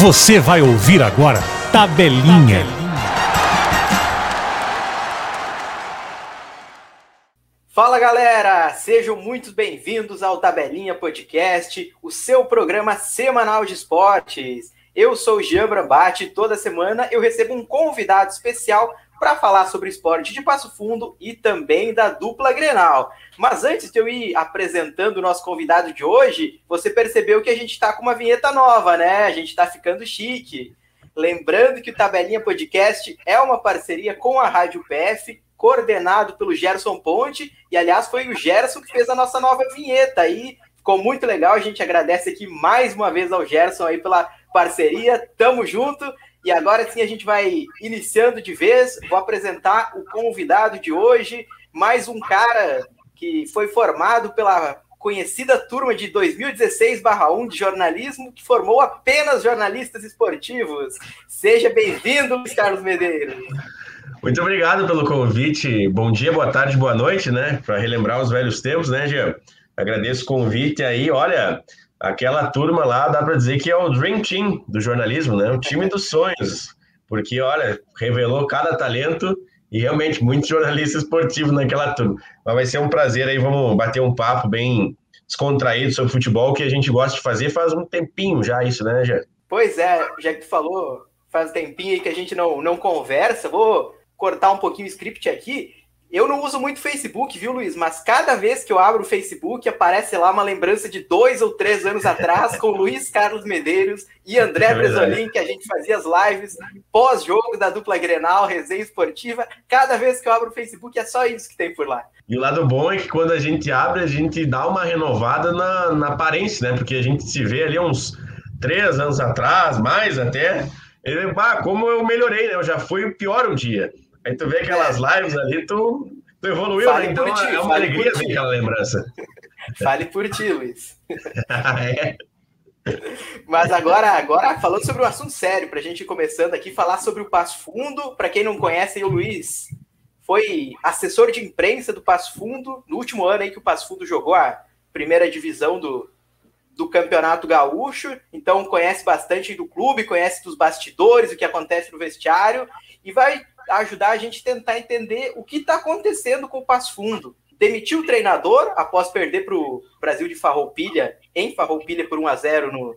Você vai ouvir agora Tabelinha. Fala galera, sejam muito bem-vindos ao Tabelinha Podcast, o seu programa semanal de esportes. Eu sou o Jean Brambate e toda semana eu recebo um convidado especial para falar sobre esporte de Passo Fundo e também da dupla Grenal. Mas antes de eu ir apresentando o nosso convidado de hoje, você percebeu que a gente está com uma vinheta nova, né? A gente está ficando chique. Lembrando que o Tabelinha Podcast é uma parceria com a Rádio PF, coordenado pelo Gerson Ponte, e aliás foi o Gerson que fez a nossa nova vinheta aí. Ficou muito legal, a gente agradece aqui mais uma vez ao Gerson aí pela parceria. Tamo junto. E agora sim a gente vai iniciando de vez. Vou apresentar o convidado de hoje, mais um cara que foi formado pela conhecida turma de 2016/1 de jornalismo, que formou apenas jornalistas esportivos. Seja bem-vindo, Luiz Carlos Medeiros. Muito obrigado pelo convite. Bom dia, boa tarde, boa noite, né? Para relembrar os velhos tempos, né, Jean? Agradeço o convite aí. Olha, aquela turma lá dá para dizer que é o Dream Team do jornalismo, né? O time dos sonhos, porque olha, revelou cada talento e realmente muitos jornalistas esportivos naquela turma. Mas vai ser um prazer aí, vamos bater um papo bem descontraído sobre futebol que a gente gosta de fazer faz um tempinho já isso, né, já? Pois é, já que tu falou, faz um tempinho aí que a gente não, não conversa, vou cortar um pouquinho o script aqui eu não uso muito Facebook, viu, Luiz? Mas cada vez que eu abro o Facebook, aparece lá uma lembrança de dois ou três anos atrás com Luiz Carlos Medeiros e André é Bresolim, que a gente fazia as lives pós-jogo da dupla Grenal, resenha esportiva. Cada vez que eu abro o Facebook, é só isso que tem por lá. E o lado bom é que quando a gente abre, a gente dá uma renovada na, na aparência, né? Porque a gente se vê ali uns três anos atrás, mais até. E, bah, como eu melhorei, né? Eu já fui pior um dia. Aí tu vê aquelas lives ali, tu, tu evoluiu, Fale né? Então ti, é uma alegria ver aquela lembrança. Fale por ti, Luiz. é. Mas agora, agora falando sobre um assunto sério, para a gente ir começando aqui, falar sobre o Passo Fundo. Para quem não conhece, o Luiz foi assessor de imprensa do Passo Fundo no último ano aí que o Passo Fundo jogou a primeira divisão do, do Campeonato Gaúcho, então conhece bastante do clube, conhece dos bastidores, o que acontece no vestiário, e vai ajudar a gente a tentar entender o que está acontecendo com o Passo Fundo. Demitiu o treinador após perder para o Brasil de Farroupilha, em Farroupilha por 1 a 0 no,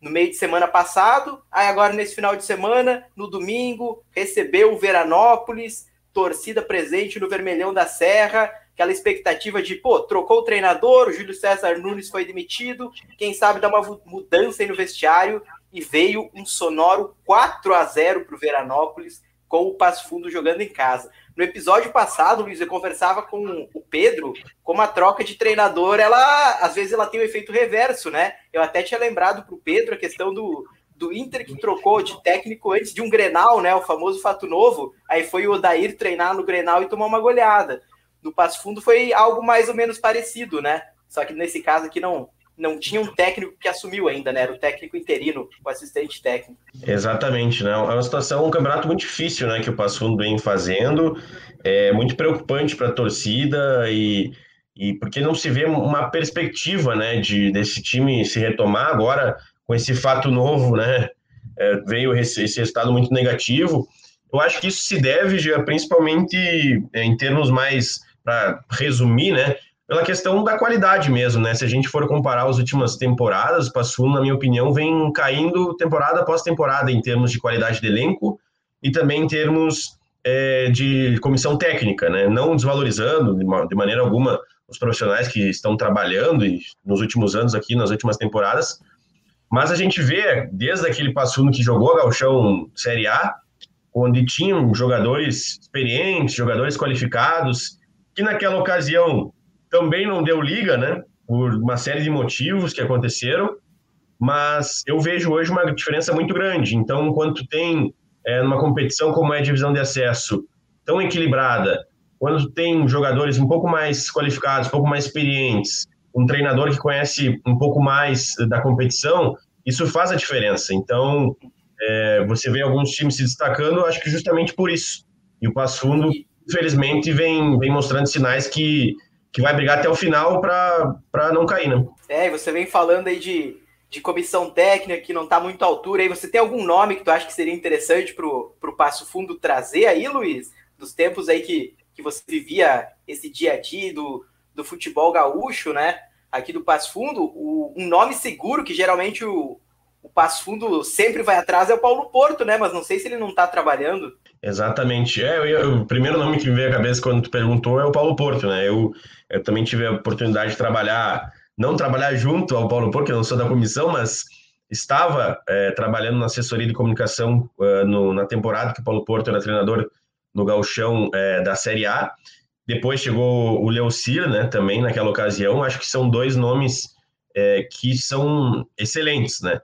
no meio de semana passado. Aí agora, nesse final de semana, no domingo, recebeu o Veranópolis, torcida presente no Vermelhão da Serra, aquela expectativa de, pô, trocou o treinador, o Júlio César Nunes foi demitido, quem sabe dar uma mudança aí no vestiário, e veio um sonoro 4 a 0 para o Veranópolis, com o Passo Fundo jogando em casa. No episódio passado, Luiz, eu conversava com o Pedro, como a troca de treinador, ela às vezes ela tem um efeito reverso, né? Eu até tinha lembrado para o Pedro a questão do, do Inter que trocou de técnico antes de um Grenal, né? O famoso fato novo. Aí foi o Odair treinar no Grenal e tomar uma goleada. No Passo Fundo foi algo mais ou menos parecido, né? Só que nesse caso aqui não, não tinha um técnico que assumiu ainda, né? Era o técnico interino, o assistente técnico. Exatamente, né? É uma situação, um campeonato muito difícil, né? Que o Passo Fundo vem fazendo, é muito preocupante para a torcida e, e porque não se vê uma perspectiva, né? De desse time se retomar agora com esse fato novo, né? É, veio esse, resultado muito negativo. Eu acho que isso se deve, principalmente é, em termos mais para resumir, né? Pela questão da qualidade mesmo, né? Se a gente for comparar as últimas temporadas, o Passo na minha opinião, vem caindo temporada após temporada em termos de qualidade de elenco e também em termos é, de comissão técnica, né? Não desvalorizando de, de, maneira alguma os profissionais que estão trabalhando e, nos últimos anos aqui, nas últimas temporadas, mas a gente vê, desde aquele Passo que jogou Galchão Série A, onde tinham jogadores experientes, jogadores qualificados, que naquela ocasião também não deu liga, né? Por uma série de motivos que aconteceram, mas eu vejo hoje uma diferença muito grande. Então, enquanto tem é, numa competição como é a divisão de acesso tão equilibrada, quando tem jogadores um pouco mais qualificados, um pouco mais experientes, um treinador que conhece um pouco mais da competição, isso faz a diferença. Então, é, você vê alguns times se destacando, acho que justamente por isso. E o Passo Fundo, infelizmente, vem, vem mostrando sinais que que vai brigar até o final para não cair, né? É, você vem falando aí de, de comissão técnica que não está muito à altura. Aí você tem algum nome que tu acha que seria interessante para o Passo Fundo trazer aí, Luiz? Dos tempos aí que, que você vivia esse dia a dia do, do futebol gaúcho, né? Aqui do Passo Fundo, o, um nome seguro que geralmente o, o Passo Fundo sempre vai atrás é o Paulo Porto, né? Mas não sei se ele não está trabalhando. Exatamente. É, eu, o primeiro nome que me veio à cabeça quando tu perguntou é o Paulo Porto, né? Eu, eu também tive a oportunidade de trabalhar não trabalhar junto ao Paulo Porto, que eu não sou da comissão, mas estava é, trabalhando na assessoria de comunicação uh, no, na temporada que o Paulo Porto era treinador no gauchão é, da Série A. Depois chegou o Leocir, né, também naquela ocasião. Acho que são dois nomes é, que são excelentes, né?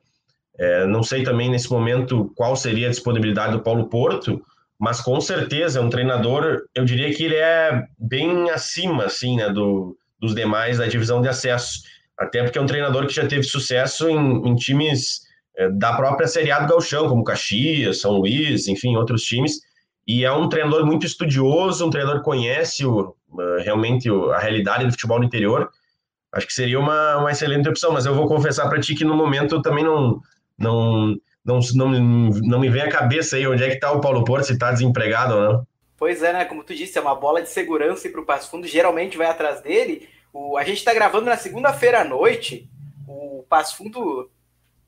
É, não sei também nesse momento qual seria a disponibilidade do Paulo Porto, mas com certeza é um treinador, eu diria que ele é bem acima, assim, né, do, dos demais da divisão de acesso. Até porque é um treinador que já teve sucesso em, em times é, da própria Série A do Galchão, como Caxias, São Luís, enfim, outros times. E é um treinador muito estudioso, um treinador que conhece o, uh, realmente a realidade do futebol no interior. Acho que seria uma, uma excelente opção, mas eu vou confessar para ti que no momento eu também não, não, não, não, não me vem à cabeça aí onde é que está o Paulo Porto, se está desempregado ou não. Pois é, né? Como tu disse, é uma bola de segurança e para o Passo Fundo geralmente vai atrás dele. O, a gente está gravando na segunda-feira à noite. O Passo Fundo,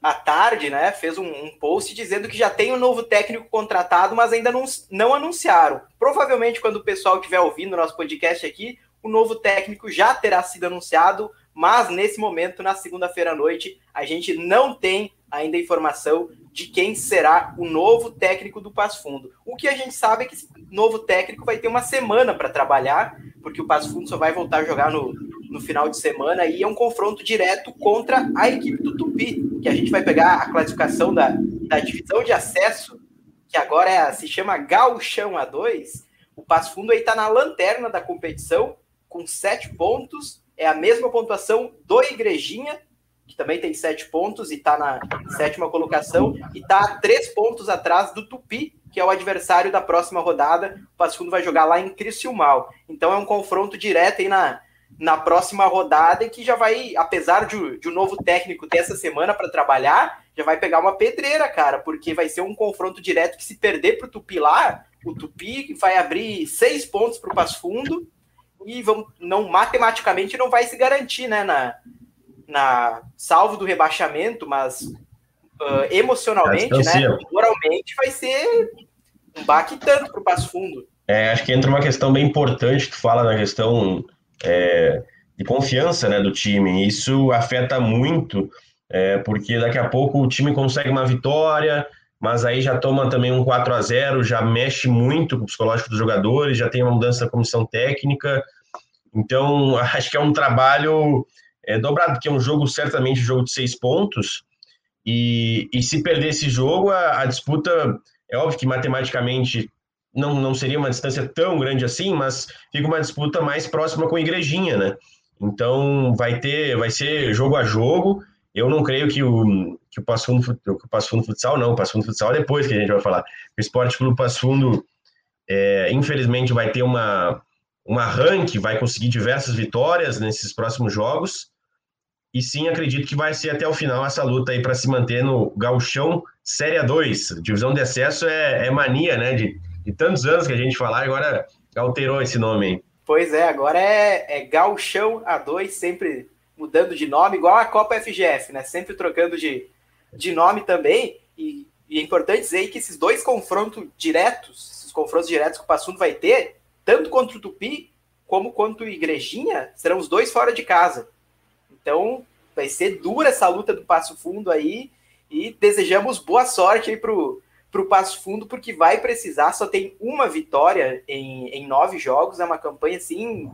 à tarde, né, fez um, um, post dizendo que já tem um novo técnico contratado, mas ainda não, não anunciaram. Provavelmente, quando o pessoal estiver ouvindo o nosso podcast aqui, o novo técnico já terá sido anunciado, mas nesse momento, na segunda-feira à noite, a gente não tem ainda informação de quem será o novo técnico do Passo Fundo. O que a gente sabe é que esse novo técnico vai ter uma semana para trabalhar, porque o Passo Fundo só vai voltar a jogar no, no final de semana e é um confronto direto contra a equipe do Tupi, que a gente vai pegar a classificação da, da divisão de acesso, que agora é, se chama Gauchão A2. O Passo Fundo aí está na lanterna da competição, com sete pontos, é a mesma pontuação do Igrejinha, que também tem sete pontos e está na sétima colocação, e está três pontos atrás do Tupi, que é o adversário da próxima rodada. O Passo Fundo vai jogar lá em Criciúmal. Então é um confronto direto aí na, na próxima rodada, que já vai, apesar de, de um novo técnico ter essa semana para trabalhar, já vai pegar uma pedreira, cara, porque vai ser um confronto direto que se perder para o Tupi lá, o Tupi vai abrir seis pontos para o Passo Fundo e vão, não matematicamente não vai se garantir, né, na, na salvo do rebaixamento, mas uh, emocionalmente, né, moralmente vai ser um baque tanto para o Passo Fundo. É, acho que entra uma questão bem importante, tu fala na questão é, de confiança né, do time. Isso afeta muito, é, porque daqui a pouco o time consegue uma vitória, mas aí já toma também um 4 a 0 já mexe muito com o psicológico dos jogadores, já tem uma mudança da comissão técnica. Então, acho que é um trabalho é, dobrado, porque é um jogo, certamente, um jogo de seis pontos, e, e se perder esse jogo, a, a, disputa, é óbvio que matematicamente não, não seria uma distância tão grande assim, mas fica uma disputa mais próxima com a Igrejinha, né? Então vai ter, vai ser jogo a jogo. Eu não creio que o, que o Passo Fundo, que o Passo Fundo Futsal, não, o Passo Fundo Futsal é depois que a gente vai falar. O Esporte Clube Passo Fundo, é, infelizmente, vai ter uma, um arranque, vai conseguir diversas vitórias nesses próximos jogos, e sim acredito que vai ser até o final essa luta aí para se manter no Galchão Série A2. Divisão de acesso é, é mania, né? De, de, tantos anos que a gente falar, agora alterou esse nome aí. Pois é, agora é, é Galchão A2, sempre mudando de nome, igual a Copa FGF, né? Sempre trocando de, de nome também. E, e é importante dizer que esses dois confrontos diretos, esses confrontos diretos que o Passundo vai ter, tanto contra o Tupi como contra o Igrejinha, serão os dois fora de casa. Então, vai ser dura essa luta do Passo Fundo aí e desejamos boa sorte aí pro, pro Passo Fundo, porque vai precisar, só tem uma vitória em, em nove jogos, é uma campanha assim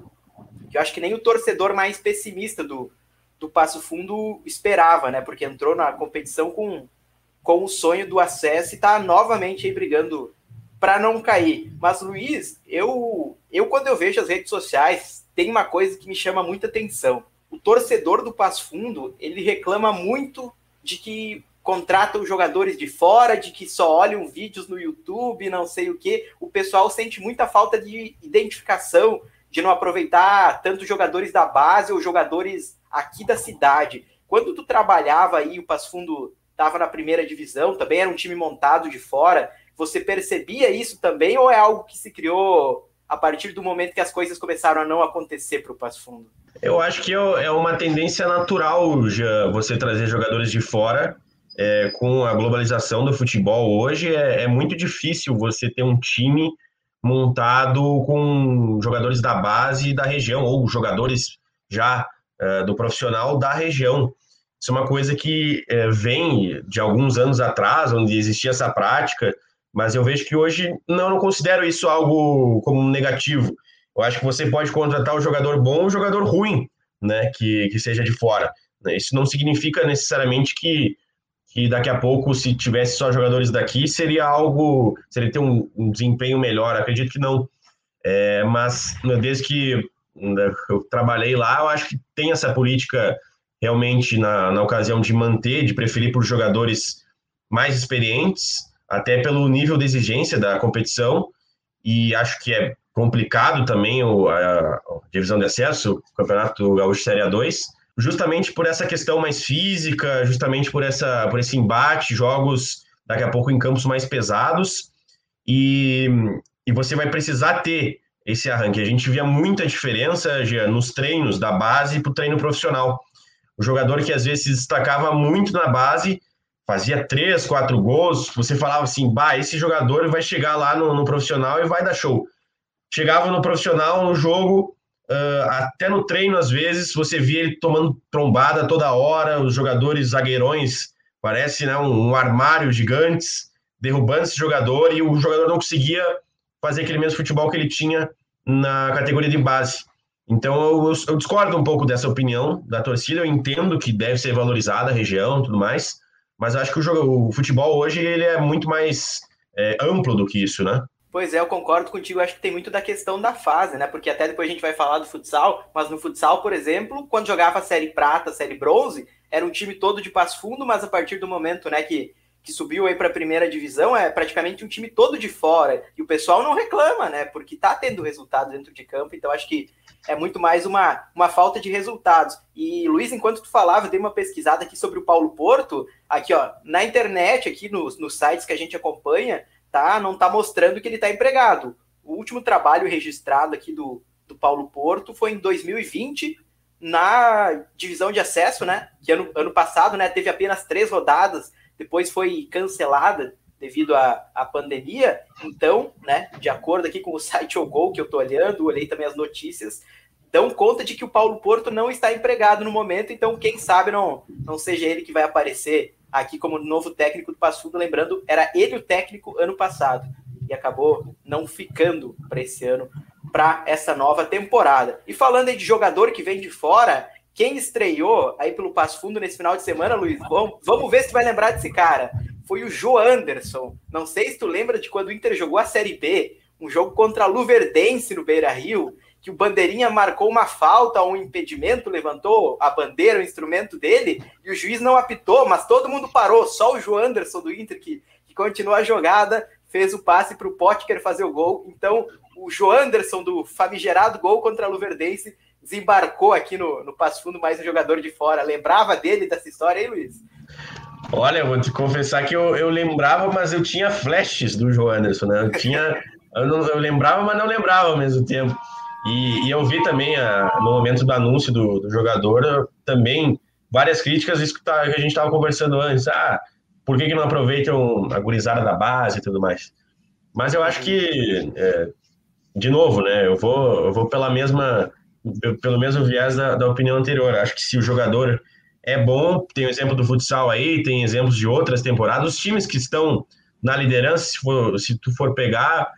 que eu acho que nem o torcedor mais pessimista do, do Passo Fundo esperava, né? Porque entrou na competição com, com o sonho do acesso e está novamente aí brigando para não cair. Mas, Luiz, eu, eu quando eu vejo as redes sociais, tem uma coisa que me chama muita atenção o torcedor do Passo Fundo ele reclama muito de que contratam jogadores de fora, de que só olham vídeos no YouTube, não sei o que. O pessoal sente muita falta de identificação, de não aproveitar tanto jogadores da base ou jogadores aqui da cidade. Quando tu trabalhava aí, o Passo Fundo estava na primeira divisão, também era um time montado de fora. Você percebia isso também ou é algo que se criou a partir do momento que as coisas começaram a não acontecer para o Passo Fundo? Eu acho que é, é uma tendência natural já você trazer jogadores de fora. É, com a globalização do futebol hoje, é, é muito difícil você ter um time montado com jogadores da base da região ou jogadores já uh, do profissional da região. Isso é uma coisa que uh, vem de alguns anos atrás, onde existia essa prática, mas eu vejo que hoje não, não considero isso algo como negativo. Eu acho que você pode contratar um jogador bom ou um jogador ruim, né, que, que seja de fora. Isso não significa necessariamente que, que daqui a pouco, se tivesse só jogadores daqui, seria algo, seria ter um, um desempenho melhor. Acredito que não. É, mas né, desde que né, eu trabalhei lá, eu acho que tem essa política realmente na, na ocasião de manter, de preferir por jogadores mais experientes, até pelo nível de exigência da competição, e acho que é complicado também o, a, divisão de acesso, o Campeonato Gaúcho Série A2, justamente por essa questão mais física, justamente por, essa, por esse embate, jogos daqui a pouco em campos mais pesados, e, e você vai precisar ter esse arranque. A gente via muita diferença nos treinos da base para o treino profissional. O jogador que às vezes se destacava muito na base, fazia três, quatro gols, você falava assim, bah, esse jogador vai chegar lá no, no profissional e vai dar show. Chegava no profissional, no jogo, uh, até no treino, às vezes, você via ele tomando trombada toda hora, os jogadores zagueirões, parece né, um, um armário gigantes, derrubando esse jogador, e o jogador não conseguia fazer aquele mesmo futebol que ele tinha na categoria de base. Então eu, eu, discordo um pouco dessa opinião da torcida. Eu entendo que deve ser valorizada a região, tudo mais, mas acho que o, jogo, o futebol hoje ele é muito mais é, amplo do que isso, né? Pois é, eu concordo contigo. Acho que tem muito da questão da fase, né? Porque até depois a gente vai falar do futsal, mas no futsal, por exemplo, quando jogava a série prata, a série bronze, era um time todo de passo fundo, mas a partir do momento, né, que que subiu aí para a primeira divisão é praticamente um time todo de fora e o pessoal não reclama, né? Porque tá tendo resultado dentro de campo, então acho que é muito mais uma, uma falta de resultados. E Luiz, enquanto tu falava, eu dei uma pesquisada aqui sobre o Paulo Porto, aqui ó, na internet, aqui nos, nos sites que a gente acompanha, tá? Não tá mostrando que ele tá empregado. O último trabalho registrado aqui do, do Paulo Porto foi em 2020 na divisão de acesso, né? Que ano, ano passado, né, teve apenas três rodadas depois foi cancelada devido à, à pandemia. Então, né, de acordo aqui com o site Ogol que eu estou olhando, olhei também as notícias, dão conta de que o Paulo Porto não está empregado no momento, então quem sabe não, não seja ele que vai aparecer aqui como novo técnico do Passo Fundo. Lembrando, era ele o técnico ano passado e acabou não ficando para esse ano, para essa nova temporada. E falando aí de jogador que vem de fora, quem estreou aí pelo Passo Fundo nesse final de semana, Luiz, vamos, vamos ver se tu vai lembrar desse cara. Foi o Joe Anderson. Não sei se tu lembra de quando o Inter jogou a Série B, um jogo contra a Luverdense no Beira Rio, que o Bandeirinha marcou uma falta, um impedimento, levantou a bandeira, o instrumento dele, e o juiz não apitou, mas todo mundo parou, só o Joe Anderson do Inter, que, que continuou a jogada, fez o passe para o Potker fazer o gol. Então, o Joe Anderson do famigerado gol contra a Luverdense desembarcou aqui no, no Passo Fundo mais um jogador de fora. Lembrava dele dessa história aí, Luiz? Olha, eu vou te confessar que eu, eu lembrava, mas eu tinha flashes do Joanderson, né? Eu tinha. Eu, não, eu lembrava, mas não lembrava ao mesmo tempo. E, e eu vi também, a, no momento do anúncio do, do jogador, também várias críticas, isso que, tá, a gente estava conversando antes. Ah, por que, que não aproveitam a gurizada da base e tudo mais? Mas eu acho que, é, de novo, né? Eu vou, eu vou pela mesma pelo mesmo viés da, da opinião anterior. Acho que se o jogador é bom, tem o exemplo do futsal aí, tem exemplos de outras temporadas. Os times que estão na liderança, se, for, se tu for pegar,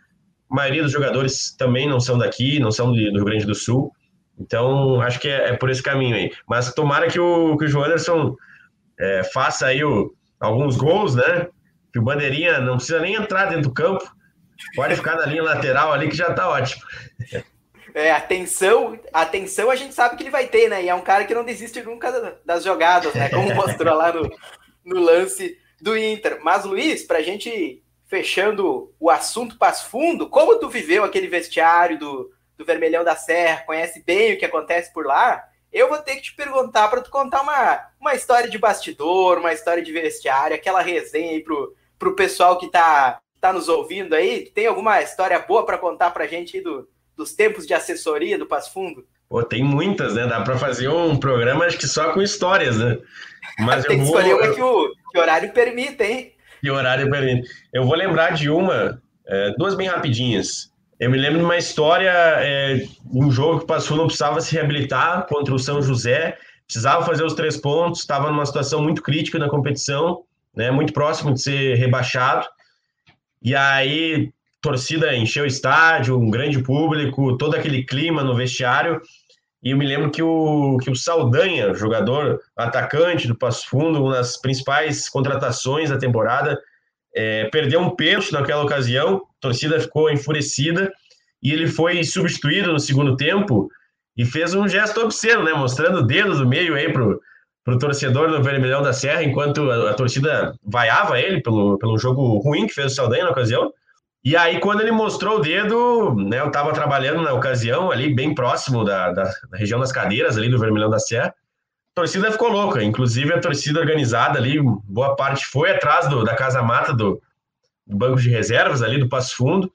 a maioria dos jogadores também não são daqui, não são do Rio Grande do Sul. Então, acho que é, é por esse caminho aí. Mas tomara que o, que o João Anderson é, faça aí o, alguns gols, né? Que o Bandeirinha não precisa nem entrar dentro do campo, pode ficar na linha lateral ali que já tá ótimo. É, atenção, atenção a gente sabe que ele vai ter, né? E é um cara que não desiste nunca das jogadas, né? Como mostrou lá no, no lance do Inter. Mas, Luiz, para a gente fechando o assunto Passo Fundo, como tu viveu aquele vestiário do, do Vermelhão da Serra, conhece bem o que acontece por lá, eu vou ter que te perguntar para tu contar uma, uma história de bastidor, uma história de vestiário, aquela resenha aí pro, pro pessoal que tá, tá nos ouvindo aí. Tem alguma história boa para contar pra gente aí do, dos tempos de assessoria do Passo Fundo? Pô, tem muitas, né? Dá para fazer um programa acho que só com histórias, né? Mas tem que vou... escolher uma que o, que o horário permita, hein? O horário permite. Eu vou lembrar de uma, é, duas bem rapidinhas. Eu me lembro de uma história, é, um jogo que o Passo Fundo precisava se reabilitar contra o São José, precisava fazer os três pontos, estava numa situação muito crítica na competição, né, muito próximo de ser rebaixado. E aí, torcida encheu o estádio, um grande público, todo aquele clima no vestiário. E eu me lembro que o, que o Saldanha, jogador atacante do Passo Fundo, uma das principais contratações da temporada, é, perdeu um pênalti naquela ocasião, a torcida ficou enfurecida e ele foi substituído no segundo tempo e fez um gesto obsceno, né, mostrando o dedo do meio aí pro, pro torcedor do Vermelhão da Serra, enquanto a, a, torcida vaiava ele pelo, pelo jogo ruim que fez o Saldanha na ocasião. E aí, quando ele mostrou o dedo, né, eu estava trabalhando na ocasião ali, bem próximo da, da, da região das cadeiras ali do Vermelhão da Serra, a torcida ficou louca, inclusive a torcida organizada ali, boa parte foi atrás do, da Casa Mata do, do banco de reservas ali do Passo Fundo,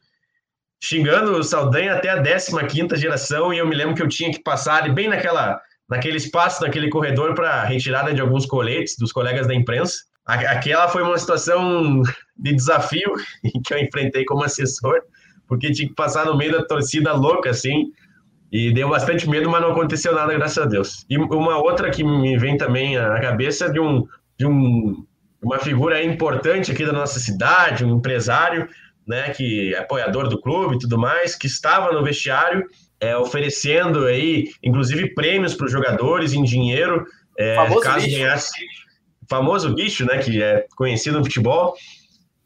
xingando o Saldanha até a 15 geração, e eu me lembro que eu tinha que passar ali bem naquela, naquele espaço, naquele corredor para retirada de alguns coletes dos colegas da imprensa. Aquela foi uma situação de desafio que eu enfrentei como assessor, porque tinha que passar no meio da torcida louca, assim, e deu bastante medo, mas não aconteceu nada, graças a Deus. E uma outra que me vem também à cabeça de um de um, uma figura importante aqui da nossa cidade, um empresário, né, que é apoiador do clube e tudo mais, que estava no vestiário é, oferecendo aí, inclusive prêmios para os jogadores em dinheiro, é, caso bicho. ganhasse famoso bicho, né, que é conhecido no futebol,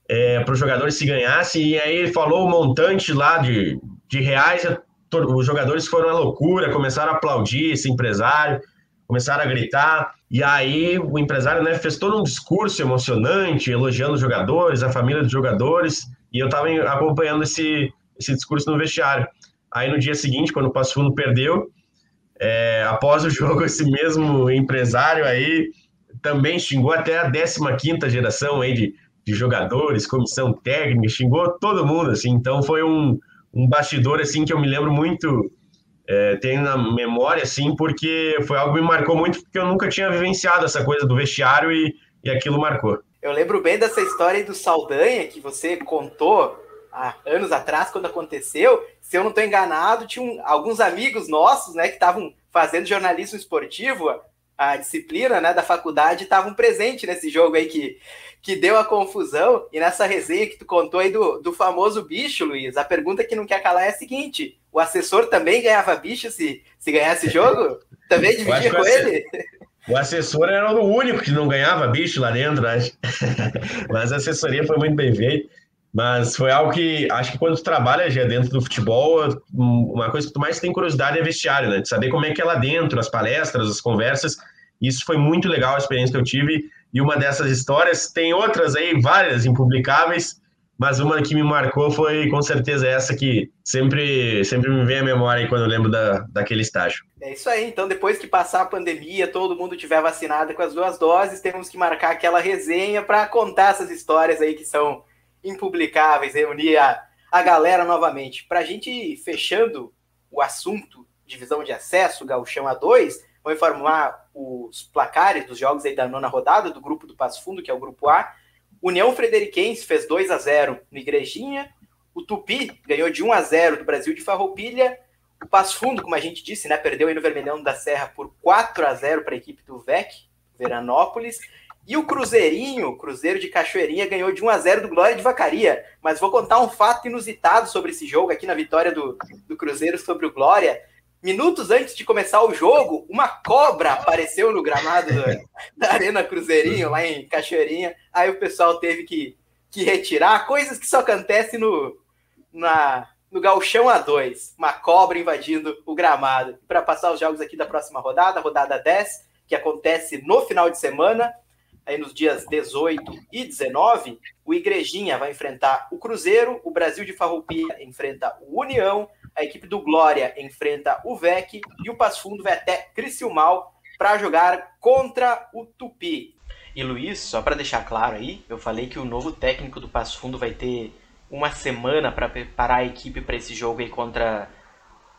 é, para os jogadores se ganhasse, e aí ele falou o montante lá de, de reais, os jogadores foram à loucura, começaram a aplaudir esse empresário, começaram a gritar. E aí o empresário né, fez todo um discurso emocionante, elogiando os jogadores, a família dos jogadores. E eu estava acompanhando esse, esse discurso no vestiário. Aí no dia seguinte, quando o Passo Fundo perdeu, é, após o jogo, esse mesmo empresário aí também xingou até a 15ª geração aí de, de jogadores, comissão técnica, xingou todo mundo, assim. Então foi um, um bastidor assim que eu me lembro muito, é, tenho na memória assim, porque foi algo que me marcou muito, porque eu nunca tinha vivenciado essa coisa do vestiário e, e aquilo marcou. Eu lembro bem dessa história do Saldanha que você contou há anos atrás, quando aconteceu. Se eu não estou enganado, tinha um, alguns amigos nossos, né, que estavam fazendo jornalismo esportivo, a disciplina, né, da faculdade, estavam presentes nesse jogo aí que que deu a confusão. E nessa resenha que tu contou aí do, do famoso bicho, Luiz, a pergunta que não quer calar é a seguinte: o assessor também ganhava bicho se, se ganhasse jogo? Também dividia com ele? O assessor era o único que não ganhava bicho lá dentro, acho. Mas a assessoria foi muito bem feita. Mas foi algo que acho que quando tu trabalha já dentro do futebol, uma coisa que tu mais tem curiosidade é vestiário, né? De saber como é que é lá dentro, as palestras, as conversas. Isso foi muito legal a experiência que eu tive e uma dessas histórias. Tem outras aí, várias impublicáveis, mas uma que me marcou foi com certeza essa que sempre, sempre me vem à memória quando eu lembro da, daquele estágio. É isso aí, então depois que passar a pandemia, todo mundo tiver vacinado com as duas doses, temos que marcar aquela resenha para contar essas histórias aí que são impublicáveis, reunir a, a galera novamente. Para a gente fechando o assunto divisão de acesso, Gauchão A2, vou informar os placares dos jogos aí da nona rodada do grupo do Passo Fundo, que é o grupo A. União Frederiquense fez 2 a 0 no Igrejinha. O Tupi ganhou de 1 a 0 do Brasil de Farroupilha. O Passo Fundo, como a gente disse, né, perdeu aí no Vermelhão da Serra por 4 a 0 para a equipe do VEC, Veranópolis. E o Cruzeirinho, Cruzeiro de Cachoeirinha, ganhou de 1 a 0 do Glória de Vacaria. Mas vou contar um fato inusitado sobre esse jogo aqui na vitória do, do Cruzeiro sobre o Glória. Minutos antes de começar o jogo, uma cobra apareceu no gramado da, da Arena Cruzeirinho, lá em Cachoeirinha. Aí o pessoal teve que, que retirar. Coisas que só acontecem no, na, no Galchão A2. Uma cobra invadindo o gramado. Para passar os jogos aqui da próxima rodada, rodada 10, que acontece no final de semana, aí nos dias 18 e 19, o Igrejinha vai enfrentar o Cruzeiro, o Brasil de Farroupilha enfrenta o União, a equipe do Glória enfrenta o VEC e o Passo Fundo vai até Criciúmal para jogar contra o Tupi. E Luiz, só para deixar claro aí, eu falei que o novo técnico do Passo Fundo vai ter uma semana para preparar a equipe para esse jogo aí contra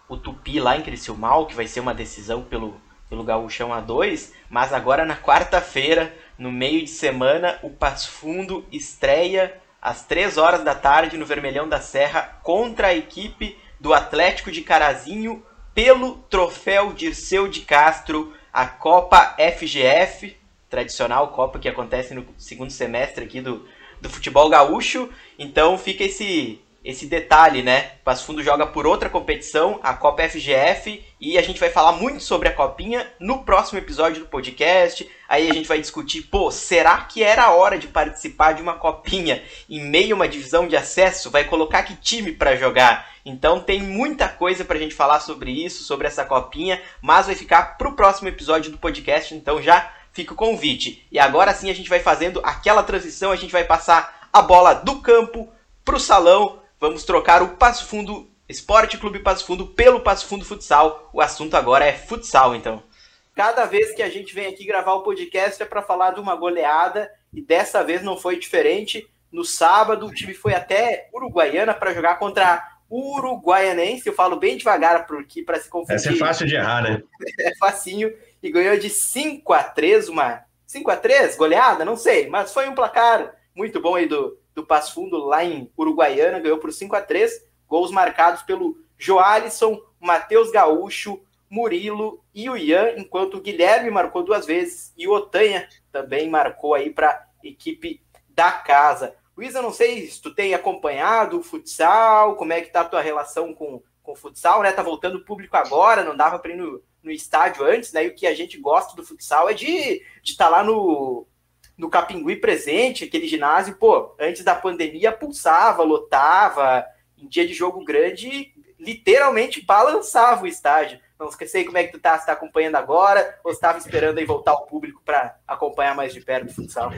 o Tupi lá em Criciúmal, que vai ser uma decisão pelo, pelo Gaúchão A2, mas agora na quarta-feira, no meio de semana, o Passo Fundo estreia às 3 horas da tarde no Vermelhão da Serra contra a equipe do Atlético de Carazinho pelo troféu Dirceu de Castro, a Copa FGF, tradicional Copa que acontece no segundo semestre aqui do, do futebol gaúcho. Então fica esse esse detalhe, né? Passo Fundo joga por outra competição, a Copa FGF, e a gente vai falar muito sobre a copinha no próximo episódio do podcast. Aí a gente vai discutir, pô, será que era a hora de participar de uma copinha em meio a uma divisão de acesso? Vai colocar que time para jogar? Então tem muita coisa pra gente falar sobre isso, sobre essa copinha, mas vai ficar pro próximo episódio do podcast, então já fica o convite. E agora sim a gente vai fazendo aquela transição, a gente vai passar a bola do campo pro salão vamos trocar o Passo Fundo Esporte Clube Passo Fundo pelo Passo Fundo Futsal. O assunto agora é futsal, então. Cada vez que a gente vem aqui gravar o podcast é para falar de uma goleada e dessa vez não foi diferente. No sábado, o time foi até Uruguaiana para jogar contra Uruguaianense. Eu falo bem devagar porque para se confundir. Essa é fácil de errar, né? é facinho e ganhou de 5 a 3, uma 5 a 3 goleada, não sei, mas foi um placar muito bom aí do do Passo Fundo lá em Uruguaiana, ganhou por 5 a 3 gols marcados pelo Joalisson, Matheus Gaúcho, Murilo e o Ian, enquanto o Guilherme marcou duas vezes e o Otanha também marcou aí para a equipe da casa. Luiz, eu não sei se tu tem acompanhado o futsal, como é que tá a tua relação com, com o futsal, né? Tá voltando o público agora, não dava para ir no, no estádio antes, né? E o que a gente gosta do futsal é de estar tá lá no, no Capingui presente, aquele ginásio, pô, antes da pandemia pulsava, lotava, em dia de jogo grande, literalmente balançava o estádio. Não esqueci como é que tu tá, se tá acompanhando agora, ou estava esperando aí voltar o público para acompanhar mais de perto o futsal?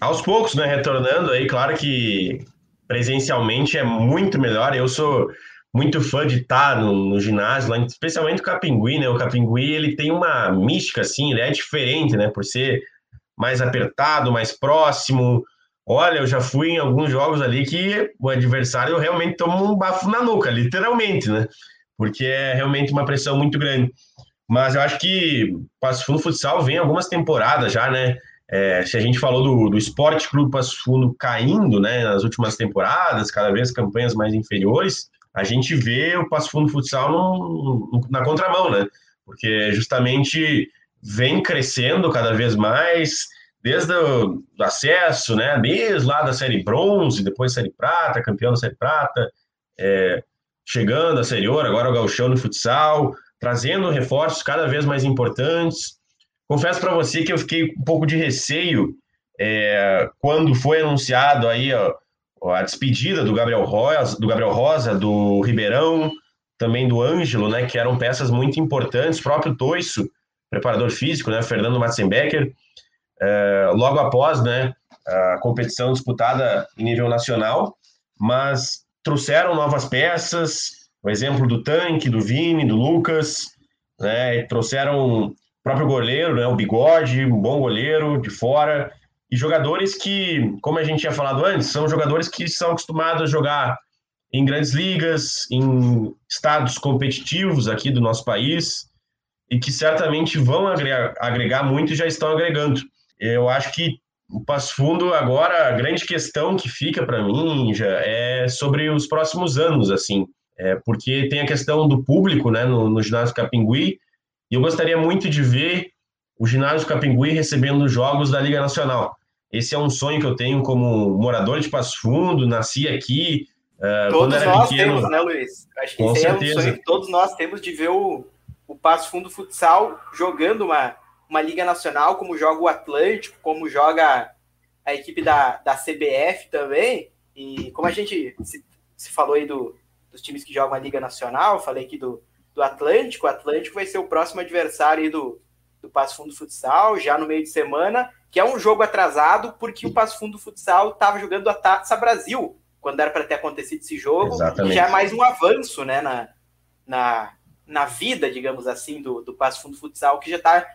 Aos poucos, né, retornando aí, claro que presencialmente é muito melhor. Eu sou muito fã de estar no, no ginásio, lá, especialmente o Capingui, né? O Capingui, ele tem uma mística, assim, ele é diferente, né? Por ser mais apertado, mais próximo. Olha, eu já fui em alguns jogos ali que o adversário realmente toma um bafo na nuca, literalmente, né? Porque é realmente uma pressão muito grande. Mas eu acho que Passo Fundo Futsal vem algumas temporadas já, né? É, se a gente falou do, do Esporte Clube Passo Fundo caindo, né, nas últimas temporadas, cada vez campanhas mais inferiores, a gente vê o Passo Fundo Futsal no, na contramão, né? Porque justamente vem crescendo cada vez mais, desde o acesso, né, desde lá da Série Bronze, depois Série Prata, campeão da Série Prata, é, chegando à Série Ouro, agora o Gauchão no futsal, trazendo reforços cada vez mais importantes. Confesso para você que eu fiquei um pouco de receio é, quando foi anunciado aí ó, a despedida do Gabriel Rosa, do Gabriel Rosa, do Ribeirão, também do Ângelo, né, que eram peças muito importantes, o próprio Toiço, preparador físico, né, Fernando Matzenbecker, logo após né, a competição disputada em nível nacional, mas trouxeram novas peças, o exemplo do Tanque, do Vini, do Lucas, né, trouxeram o próprio goleiro, né, o Bigode, um bom goleiro de fora, e jogadores que, como a gente tinha falado antes, são jogadores que são acostumados a jogar em grandes ligas, em estados competitivos aqui do nosso país, e que certamente vão agregar, agregar muito e já estão agregando. Eu acho que o Passo Fundo agora a grande questão que fica para mim já é sobre os próximos anos, assim, é porque tem a questão do público, né, no, no ginásio Capingui, e eu gostaria muito de ver o ginásio Capingui recebendo jogos da Liga Nacional. Esse é um sonho que eu tenho como morador de Passo Fundo, nasci aqui. Uh, todos nós pequeno. temos, né, Luiz? Acho que Com esse certeza. é um sonho que todos nós temos de ver o, o Passo Fundo Futsal jogando uma, uma Liga Nacional, como joga o Atlântico, como joga a equipe da, da CBF também. E como a gente se, se falou aí do, dos times que jogam a Liga Nacional, falei aqui do, do Atlântico, o Atlântico vai ser o próximo adversário aí do, do Passo Fundo Futsal, já no meio de semana, que é um jogo atrasado, porque o Passo Fundo Futsal estava jogando a Taça Brasil, quando era para ter acontecido esse jogo, Exatamente. e já é mais um avanço né, na, na, na vida, digamos assim, do, do Passo Fundo Futsal, que já, tá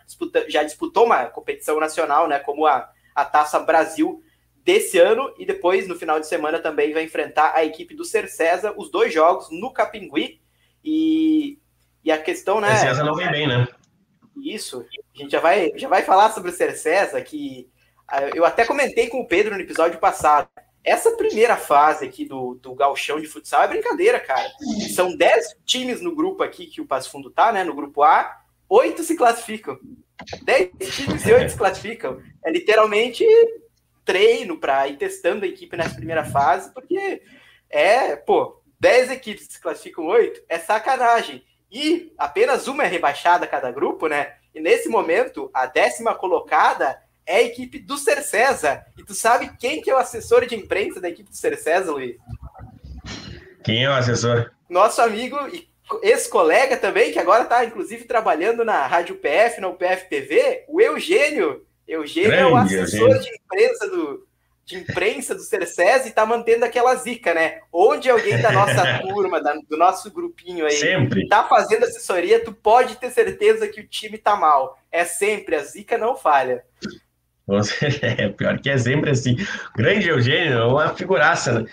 já disputou uma competição nacional, né, como a, a Taça Brasil desse ano, e depois, no final de semana, também vai enfrentar a equipe do Cercesa, os dois jogos no Capingui, e, e a questão, né... Cercesa não vem bem, né? Isso, a gente já vai, já vai falar sobre o Cercesa, que ah, eu até comentei com o Pedro no episódio passado, essa primeira fase aqui do, do galchão de futsal é brincadeira, cara. São 10 times no grupo aqui que o Passo Fundo tá, né? No grupo A, oito se classificam. 10 times e oito se classificam. É literalmente treino para ir testando a equipe nessa primeira fase, porque é, pô, 10 equipes se classificam oito, é sacanagem. E apenas uma é rebaixada cada grupo, né? E nesse momento, a décima colocada é a equipe do Cercesa. E tu sabe quem que é o assessor de imprensa da equipe do Cercesa, Luiz? Quem é o assessor? Nosso amigo e ex-colega também, que agora está inclusive trabalhando na Rádio PF, na UPF TV, o Eugênio. Eugênio Grande, é o assessor Eugênio. de imprensa do, de imprensa do Cercesa e está mantendo aquela zica, né? Onde alguém da nossa turma, da, do nosso grupinho aí, sempre. tá fazendo assessoria, tu pode ter certeza que o time tá mal. É sempre, a zica não falha. É, pior que é sempre assim. Grande Eugênio, é uma figuraça, né?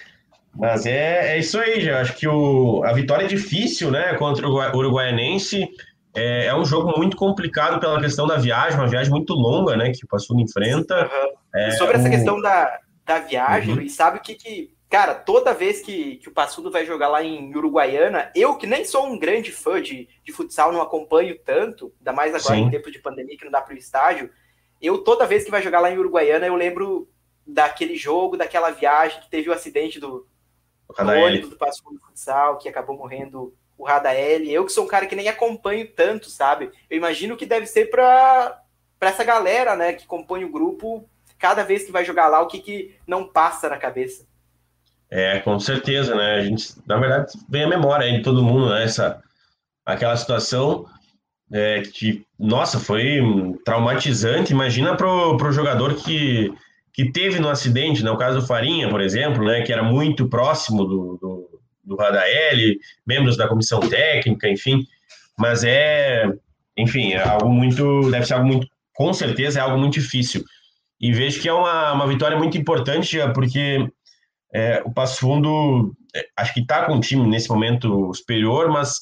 Mas é, é isso aí, já. Acho que o, a vitória é difícil, né, contra o Uruguaianense. É, é um jogo muito complicado pela questão da viagem, uma viagem muito longa, né, que o Passudo enfrenta. Uhum. É, sobre essa o... questão da, da viagem, uhum. e sabe o que, que Cara, toda vez que, que o Passudo vai jogar lá em Uruguaiana, eu que nem sou um grande fã de, de futsal, não acompanho tanto, ainda mais agora Sim. em tempo de pandemia que não dá para o estádio, eu, toda vez que vai jogar lá em Uruguaiana, eu lembro daquele jogo, daquela viagem que teve o acidente do, do ônibus do Passo Fundo Futsal, que acabou morrendo o Radael. Eu que sou um cara que nem acompanho tanto, sabe? Eu imagino que deve ser para essa galera, né, que compõe o grupo, cada vez que vai jogar lá, o que, que não passa na cabeça. É, com certeza, né? A gente, na verdade, vem a memória aí de todo mundo, né? Essa, aquela situação é, que, nossa, foi traumatizante. Imagina para o jogador que, que teve no acidente, né? O caso do Farinha, por exemplo, né? Que era muito próximo do, do, do membros da comissão técnica, enfim. Mas é, enfim, é algo muito, deve ser algo muito, com certeza é algo muito difícil. E vejo que é uma, uma vitória muito importante, porque é, o Passo Fundo, é, acho que está com um time nesse momento superior, mas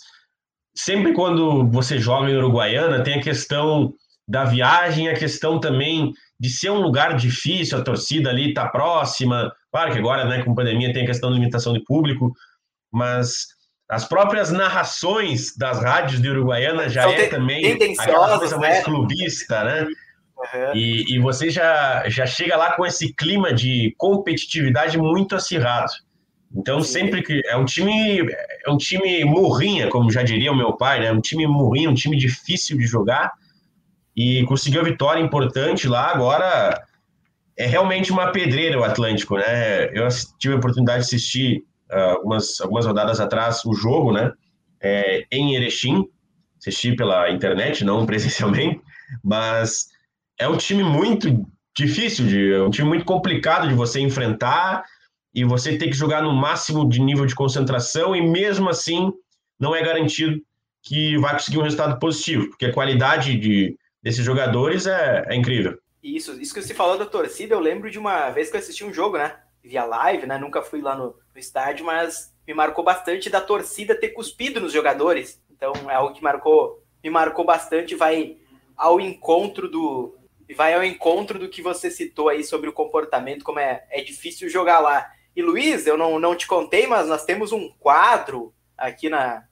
sempre quando você joga em Uruguaiana, tem a questão da viagem, a questão também de ser um lugar difícil, a torcida ali está próxima. Claro que agora, né, com pandemia, tem a questão da limitação de público, mas as próprias narrações das rádios de Uruguaiana já é também aquela coisa mais né? clubista, né? Uhum. E, e você já, já chega lá com esse clima de competitividade muito acirrado. Então, sempre que. É um time. É um time morrinha, como já diria o meu pai, né? Um time morrinha, um time difícil de jogar. E conseguiu a vitória importante lá. Agora é realmente uma pedreira o Atlântico, né? Eu tive a oportunidade de assistir uh, algumas, algumas rodadas atrás o jogo, né? É, em Erechim. Assisti pela internet, não presencialmente. Mas é um time muito difícil, de, é um time muito complicado de você enfrentar e você tem que jogar no máximo de nível de concentração e mesmo assim não é garantido que vai conseguir um resultado positivo, porque a qualidade de, desses jogadores é, é incrível. Isso, isso que você falou da torcida, eu lembro de uma vez que eu assisti um jogo, né? Via live, né? Nunca fui lá no, no estádio, mas me marcou bastante da torcida ter cuspido nos jogadores. Então é algo que marcou, me marcou bastante, vai ao encontro do, vai ao encontro do que você citou aí sobre o comportamento, como é, é difícil jogar lá. E Luiz, eu não, não te contei, mas nós temos um quadro aqui na,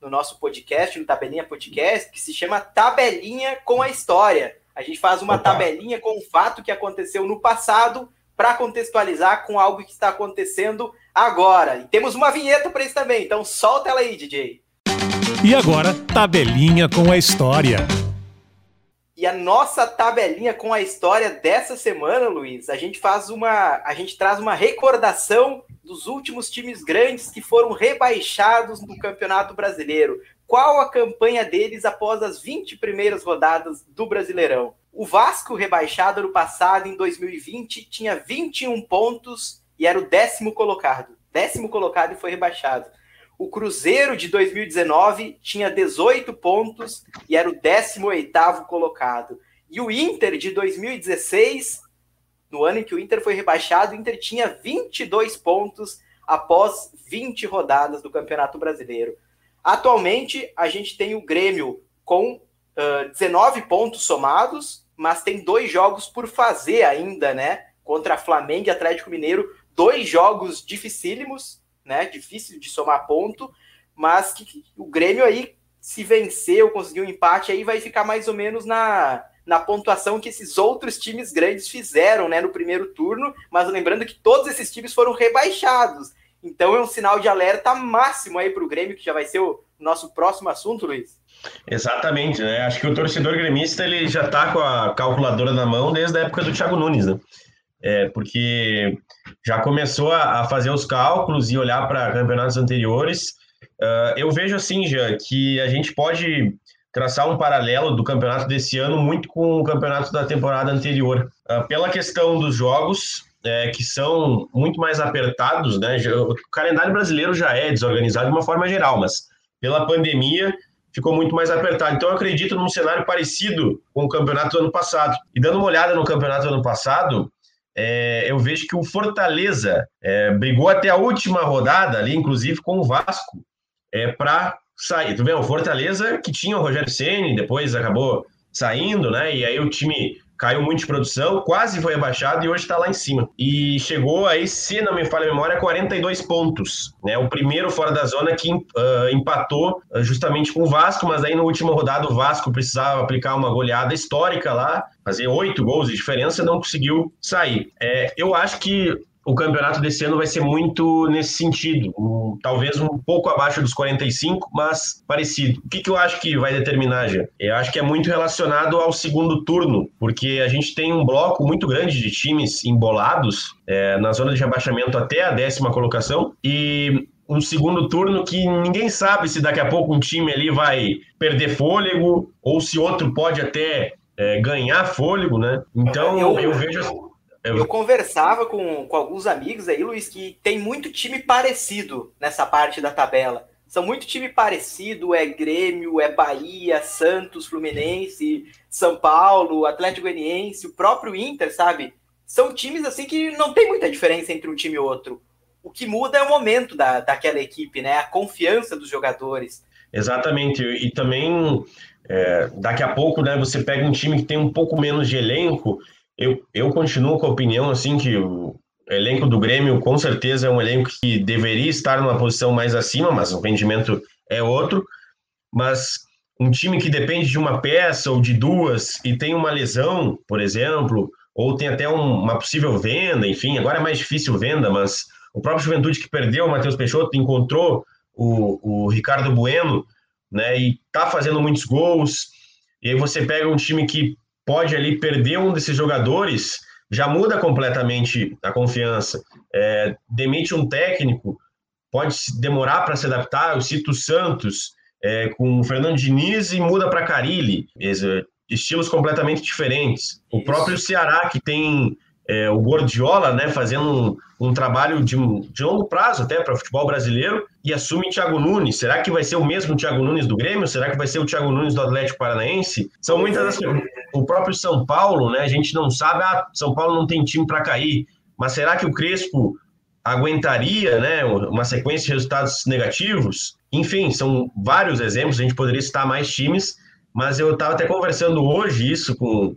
no nosso podcast, no Tabelinha Podcast, que se chama Tabelinha com a História. A gente faz uma Opa. tabelinha com um fato que aconteceu no passado para contextualizar com algo que está acontecendo agora. E temos uma vinheta para isso também, então solta ela aí, DJ. E agora, tabelinha com a história. E a nossa tabelinha com a história dessa semana, Luiz, a gente faz uma, a gente traz uma recordação dos últimos times grandes que foram rebaixados no Campeonato Brasileiro. Qual a campanha deles após as 20 primeiras rodadas do Brasileirão? O Vasco, rebaixado no passado, em 2020, tinha 21 pontos e era o décimo colocado. Décimo colocado e foi rebaixado. O Cruzeiro de 2019 tinha 18 pontos e era o 18º colocado. E o Inter de 2016, no ano em que o Inter foi rebaixado, o Inter tinha 22 pontos após 20 rodadas do Campeonato Brasileiro. Atualmente, a gente tem o Grêmio com uh, 19 pontos somados, mas tem dois jogos por fazer ainda, né? Contra Flamengo e Atlético Mineiro, dois jogos dificílimos, né? Difícil de somar ponto, mas que, o Grêmio aí, se venceu, conseguiu um empate, aí vai ficar mais ou menos na, na pontuação que esses outros times grandes fizeram, né? No primeiro turno, mas lembrando que todos esses times foram rebaixados. Então é um sinal de alerta máximo aí para o Grêmio, que já vai ser o nosso próximo assunto, Luiz. Exatamente, né? Acho que o torcedor gremista ele já está com a calculadora na mão desde a época do Thiago Nunes, né? É, porque já começou a, a fazer os cálculos e olhar para campeonatos anteriores. Uh, eu vejo assim, já que a gente pode traçar um paralelo do campeonato desse ano muito com o campeonato da temporada anterior. Uh, pela questão dos jogos, é, que são muito mais apertados, né? O calendário brasileiro já é desorganizado de uma forma geral, mas pela pandemia ficou muito mais apertado. Então, eu acredito num cenário parecido com o campeonato do ano passado. E dando uma olhada no campeonato do ano passado, é, eu vejo que o Fortaleza é, brigou até a última rodada ali, inclusive com o Vasco, é, para sair. Tu vê, o Fortaleza que tinha o Rogério Ceni, depois acabou saindo, né? E aí o time caiu muito de produção, quase foi abaixado e hoje está lá em cima. E chegou aí, se não me falha a memória, 42 pontos. Né? O primeiro fora da zona que uh, empatou uh, justamente com o Vasco, mas aí no último rodado o Vasco precisava aplicar uma goleada histórica lá, fazer oito gols de diferença, não conseguiu sair. É, eu acho que o campeonato desse ano vai ser muito nesse sentido, um, talvez um pouco abaixo dos 45, mas parecido. O que, que eu acho que vai determinar, já? Eu acho que é muito relacionado ao segundo turno, porque a gente tem um bloco muito grande de times embolados é, na zona de rebaixamento até a décima colocação e um segundo turno que ninguém sabe se daqui a pouco um time ali vai perder fôlego ou se outro pode até é, ganhar fôlego, né? Então eu, eu vejo eu, eu conversava com, com alguns amigos aí, Luiz, que tem muito time parecido nessa parte da tabela. São muito time parecido, é Grêmio, é Bahia, Santos, Fluminense, São Paulo, Atlético Goianiense, o próprio Inter, sabe? São times assim que não tem muita diferença entre um time e outro. O que muda é o momento da, daquela equipe, né? A confiança dos jogadores. Exatamente. E também, é, daqui a pouco, né, você pega um time que tem um pouco menos de elenco eu, eu continuo com a opinião assim que o elenco do Grêmio com certeza é um elenco que deveria estar numa posição mais acima, mas o rendimento é outro. Mas um time que depende de uma peça ou de duas e tem uma lesão, por exemplo, ou tem até um, uma possível venda, enfim, agora é mais difícil venda, mas o próprio Juventude que perdeu o Matheus Peixoto encontrou o, o Ricardo Bueno, né, e tá fazendo muitos gols. E aí você pega um time que pode ali perder um desses jogadores, já muda completamente a confiança. É, demite um técnico, pode demorar para se adaptar. Eu cito o Santos é, com o Fernando Diniz e muda para Carilli, estilos completamente diferentes. O próprio Ceará, que tem é, o Gordiola, né, fazendo um, um trabalho de, de, longo prazo até para o futebol brasileiro, e assume Thiago Nunes. Será que vai ser o mesmo Thiago Nunes do Grêmio? Será que vai ser o Thiago Nunes do Atlético Paranaense? São muitas das O próprio São Paulo, né, a gente não sabe, ah, São Paulo não tem time para cair, mas será que o Crespo aguentaria né, uma sequência de resultados negativos? Enfim, são vários exemplos, a gente poderia citar mais times, mas eu estava até conversando hoje isso com é,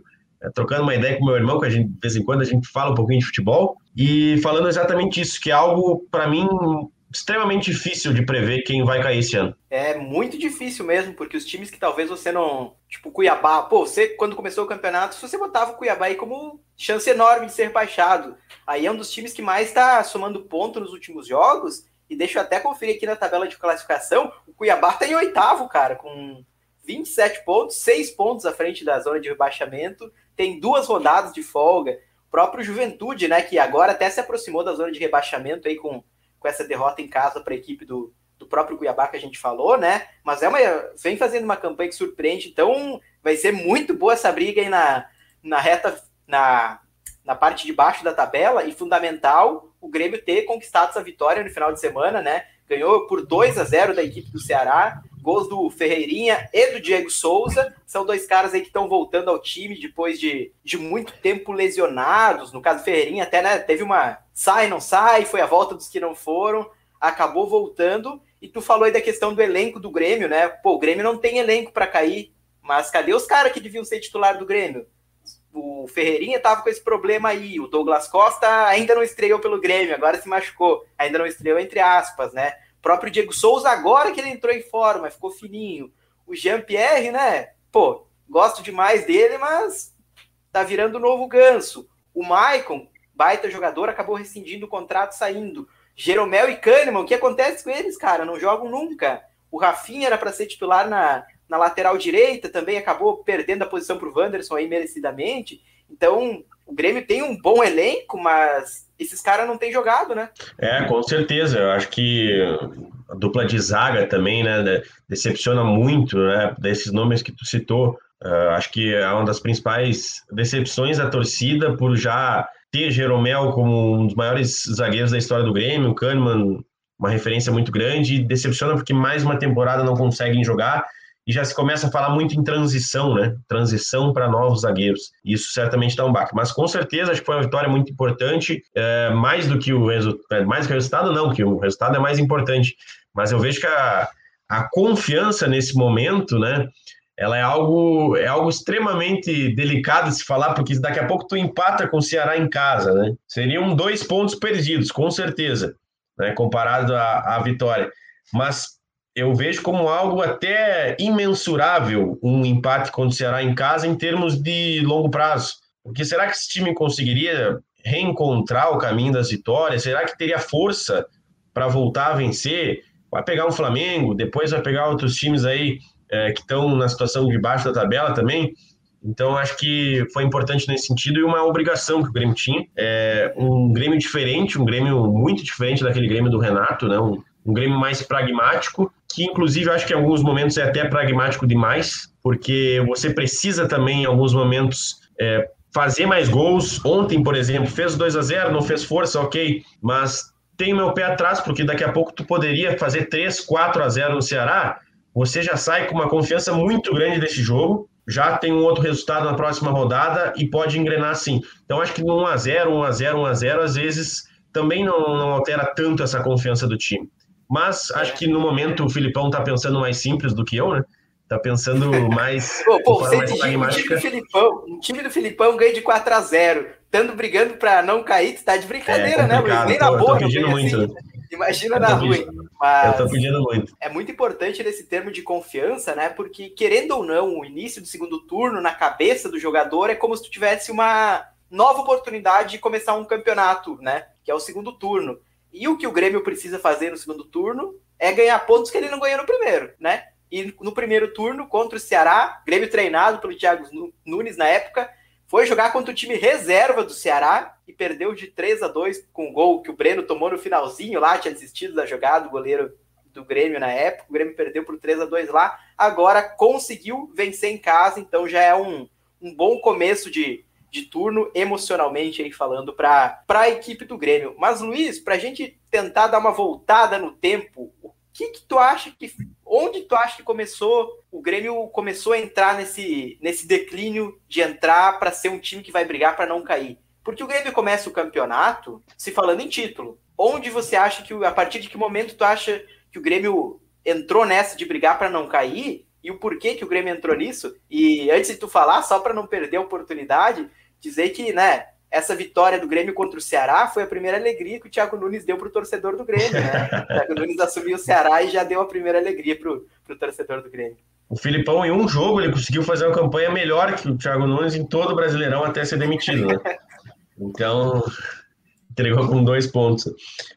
trocando uma ideia com meu irmão, que a gente, de vez em quando a gente fala um pouquinho de futebol, e falando exatamente isso, que é algo, para mim, extremamente difícil de prever quem vai cair esse ano. É muito difícil mesmo, porque os times que talvez você não. Tipo, Cuiabá, pô, você, quando começou o campeonato, você botava o Cuiabá aí como chance enorme de ser baixado. Aí é um dos times que mais está somando ponto nos últimos jogos. E deixa eu até conferir aqui na tabela de classificação. O Cuiabá está em oitavo, cara, com 27 pontos, 6 pontos à frente da zona de rebaixamento tem duas rodadas de folga. O próprio Juventude, né, que agora até se aproximou da zona de rebaixamento aí com, com essa derrota em casa para a equipe do, do próprio Cuiabá que a gente falou, né? Mas é uma vem fazendo uma campanha que surpreende, então vai ser muito boa essa briga aí na, na reta na, na parte de baixo da tabela e fundamental o Grêmio ter conquistado essa vitória no final de semana, né? ganhou por 2 a 0 da equipe do Ceará. Gols do Ferreirinha e do Diego Souza. São dois caras aí que estão voltando ao time depois de, de muito tempo lesionados. No caso, Ferreirinha até né, teve uma sai, não sai, foi a volta dos que não foram, acabou voltando. E tu falou aí da questão do elenco do Grêmio, né? Pô, o Grêmio não tem elenco para cair, mas cadê os caras que deviam ser titular do Grêmio? O Ferreirinha tava com esse problema aí, o Douglas Costa ainda não estreou pelo Grêmio, agora se machucou, ainda não estreou entre aspas, né? O próprio Diego Souza, agora que ele entrou em forma, ficou fininho. O Jean-Pierre, né? Pô, gosto demais dele, mas tá virando o novo ganso. O Maicon, baita jogador, acabou rescindindo o contrato saindo. Jeromel e Kahneman, o que acontece com eles, cara? Não jogam nunca. O Rafinha era para ser titular na, na lateral direita, também acabou perdendo a posição para o Wanderson aí merecidamente. Então, o Grêmio tem um bom elenco, mas esses caras não têm jogado, né? É, com certeza. Eu acho que a dupla de zaga também, né, decepciona muito, né, desses nomes que tu citou. Uh, acho que é uma das principais decepções da torcida por já ter Jeromel como um dos maiores zagueiros da história do Grêmio, o Kahneman, uma referência muito grande, e decepciona porque mais uma temporada não conseguem jogar e já se começa a falar muito em transição, né? Transição para novos zagueiros. Isso certamente dá um baque. Mas com certeza acho que foi uma vitória muito importante, é, mais do que o resultado, é, mais que o resultado, não, que o resultado é mais importante. Mas eu vejo que a, a confiança nesse momento, né? Ela é algo, é algo extremamente delicado de se falar, porque daqui a pouco tu empata com o Ceará em casa, né? Seriam dois pontos perdidos, com certeza, né? Comparado à, à vitória. Mas eu vejo como algo até imensurável um empate contra o Ceará em casa em termos de longo prazo. Porque será que esse time conseguiria reencontrar o caminho das vitórias? Será que teria força para voltar a vencer? Vai pegar um Flamengo, depois vai pegar outros times aí é, que estão na situação de baixo da tabela também. Então, acho que foi importante nesse sentido e uma obrigação que o Grêmio tinha. É um Grêmio diferente, um Grêmio muito diferente daquele Grêmio do Renato, né? um, um Grêmio mais pragmático, que inclusive acho que em alguns momentos é até pragmático demais, porque você precisa também em alguns momentos é, fazer mais gols. Ontem, por exemplo, fez 2 a 0 não fez força, ok, mas tem o meu pé atrás, porque daqui a pouco tu poderia fazer 3, 4 a 0 no Ceará, você já sai com uma confiança muito grande desse jogo, já tem um outro resultado na próxima rodada e pode engrenar assim. Então acho que no 1 a 0 1 a 0 1 a 0 às vezes também não, não altera tanto essa confiança do time. Mas acho que no momento o Filipão está pensando mais simples do que eu, né? Tá pensando mais. pô, pô você mais time do Filipão, um time do Filipão ganha de 4 a 0 estando brigando para não cair, tu tá de brincadeira, é né, Luiz? Nem na boa, pedindo muito. Assim. Imagina na rua. Mas eu tô pedindo muito. É muito importante nesse termo de confiança, né? Porque, querendo ou não, o início do segundo turno na cabeça do jogador é como se tu tivesse uma nova oportunidade de começar um campeonato, né? Que é o segundo turno. E o que o Grêmio precisa fazer no segundo turno é ganhar pontos que ele não ganhou no primeiro, né? E no primeiro turno, contra o Ceará, Grêmio treinado pelo Thiago Nunes na época, foi jogar contra o time reserva do Ceará e perdeu de 3 a 2 com o gol que o Breno tomou no finalzinho lá, tinha desistido da jogada, o goleiro do Grêmio na época. O Grêmio perdeu por 3 a 2 lá, agora conseguiu vencer em casa, então já é um, um bom começo de, de turno, emocionalmente aí falando, para a equipe do Grêmio. Mas, Luiz, para a gente tentar dar uma voltada no tempo, o que, que tu acha que. Onde tu acha que começou? O Grêmio começou a entrar nesse, nesse declínio de entrar para ser um time que vai brigar para não cair. Porque o Grêmio começa o campeonato se falando em título. Onde você acha que, a partir de que momento tu acha que o Grêmio entrou nessa de brigar para não cair? E o porquê que o Grêmio entrou nisso? E antes de tu falar, só para não perder a oportunidade, dizer que, né, essa vitória do Grêmio contra o Ceará foi a primeira alegria que o Thiago Nunes deu para o torcedor do Grêmio, né? o Thiago Nunes assumiu o Ceará e já deu a primeira alegria para o torcedor do Grêmio. O Filipão, em um jogo, ele conseguiu fazer uma campanha melhor que o Thiago Nunes em todo o Brasileirão até ser demitido, né? Então, entregou com dois pontos.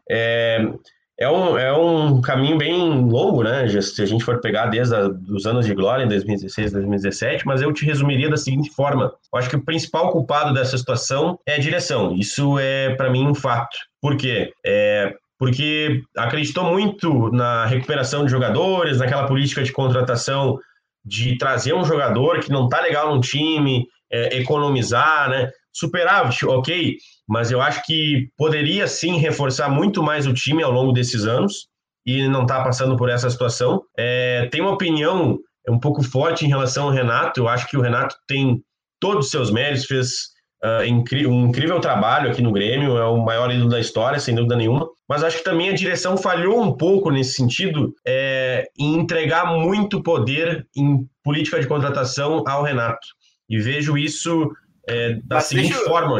É, é um, é um caminho bem longo, né? Se a gente for pegar desde os anos de glória, em 2016, 2017, mas eu te resumiria da seguinte forma: eu acho que o principal culpado dessa situação é a direção. Isso é, para mim, um fato. Por quê? É, porque acreditou muito na recuperação de jogadores, naquela política de contratação de trazer um jogador que não tá legal no time, é, economizar, né? Superávit, ok, mas eu acho que poderia sim reforçar muito mais o time ao longo desses anos. e não está passando por essa situação. É, tem uma opinião um pouco forte em relação ao Renato. Eu acho que o Renato tem todos os seus méritos, fez uh, um incrível trabalho aqui no Grêmio, é o maior ídolo da história, sem dúvida nenhuma. Mas acho que também a direção falhou um pouco nesse sentido, é, em entregar muito poder em política de contratação ao Renato. E vejo isso é, seguinte deixa, forma.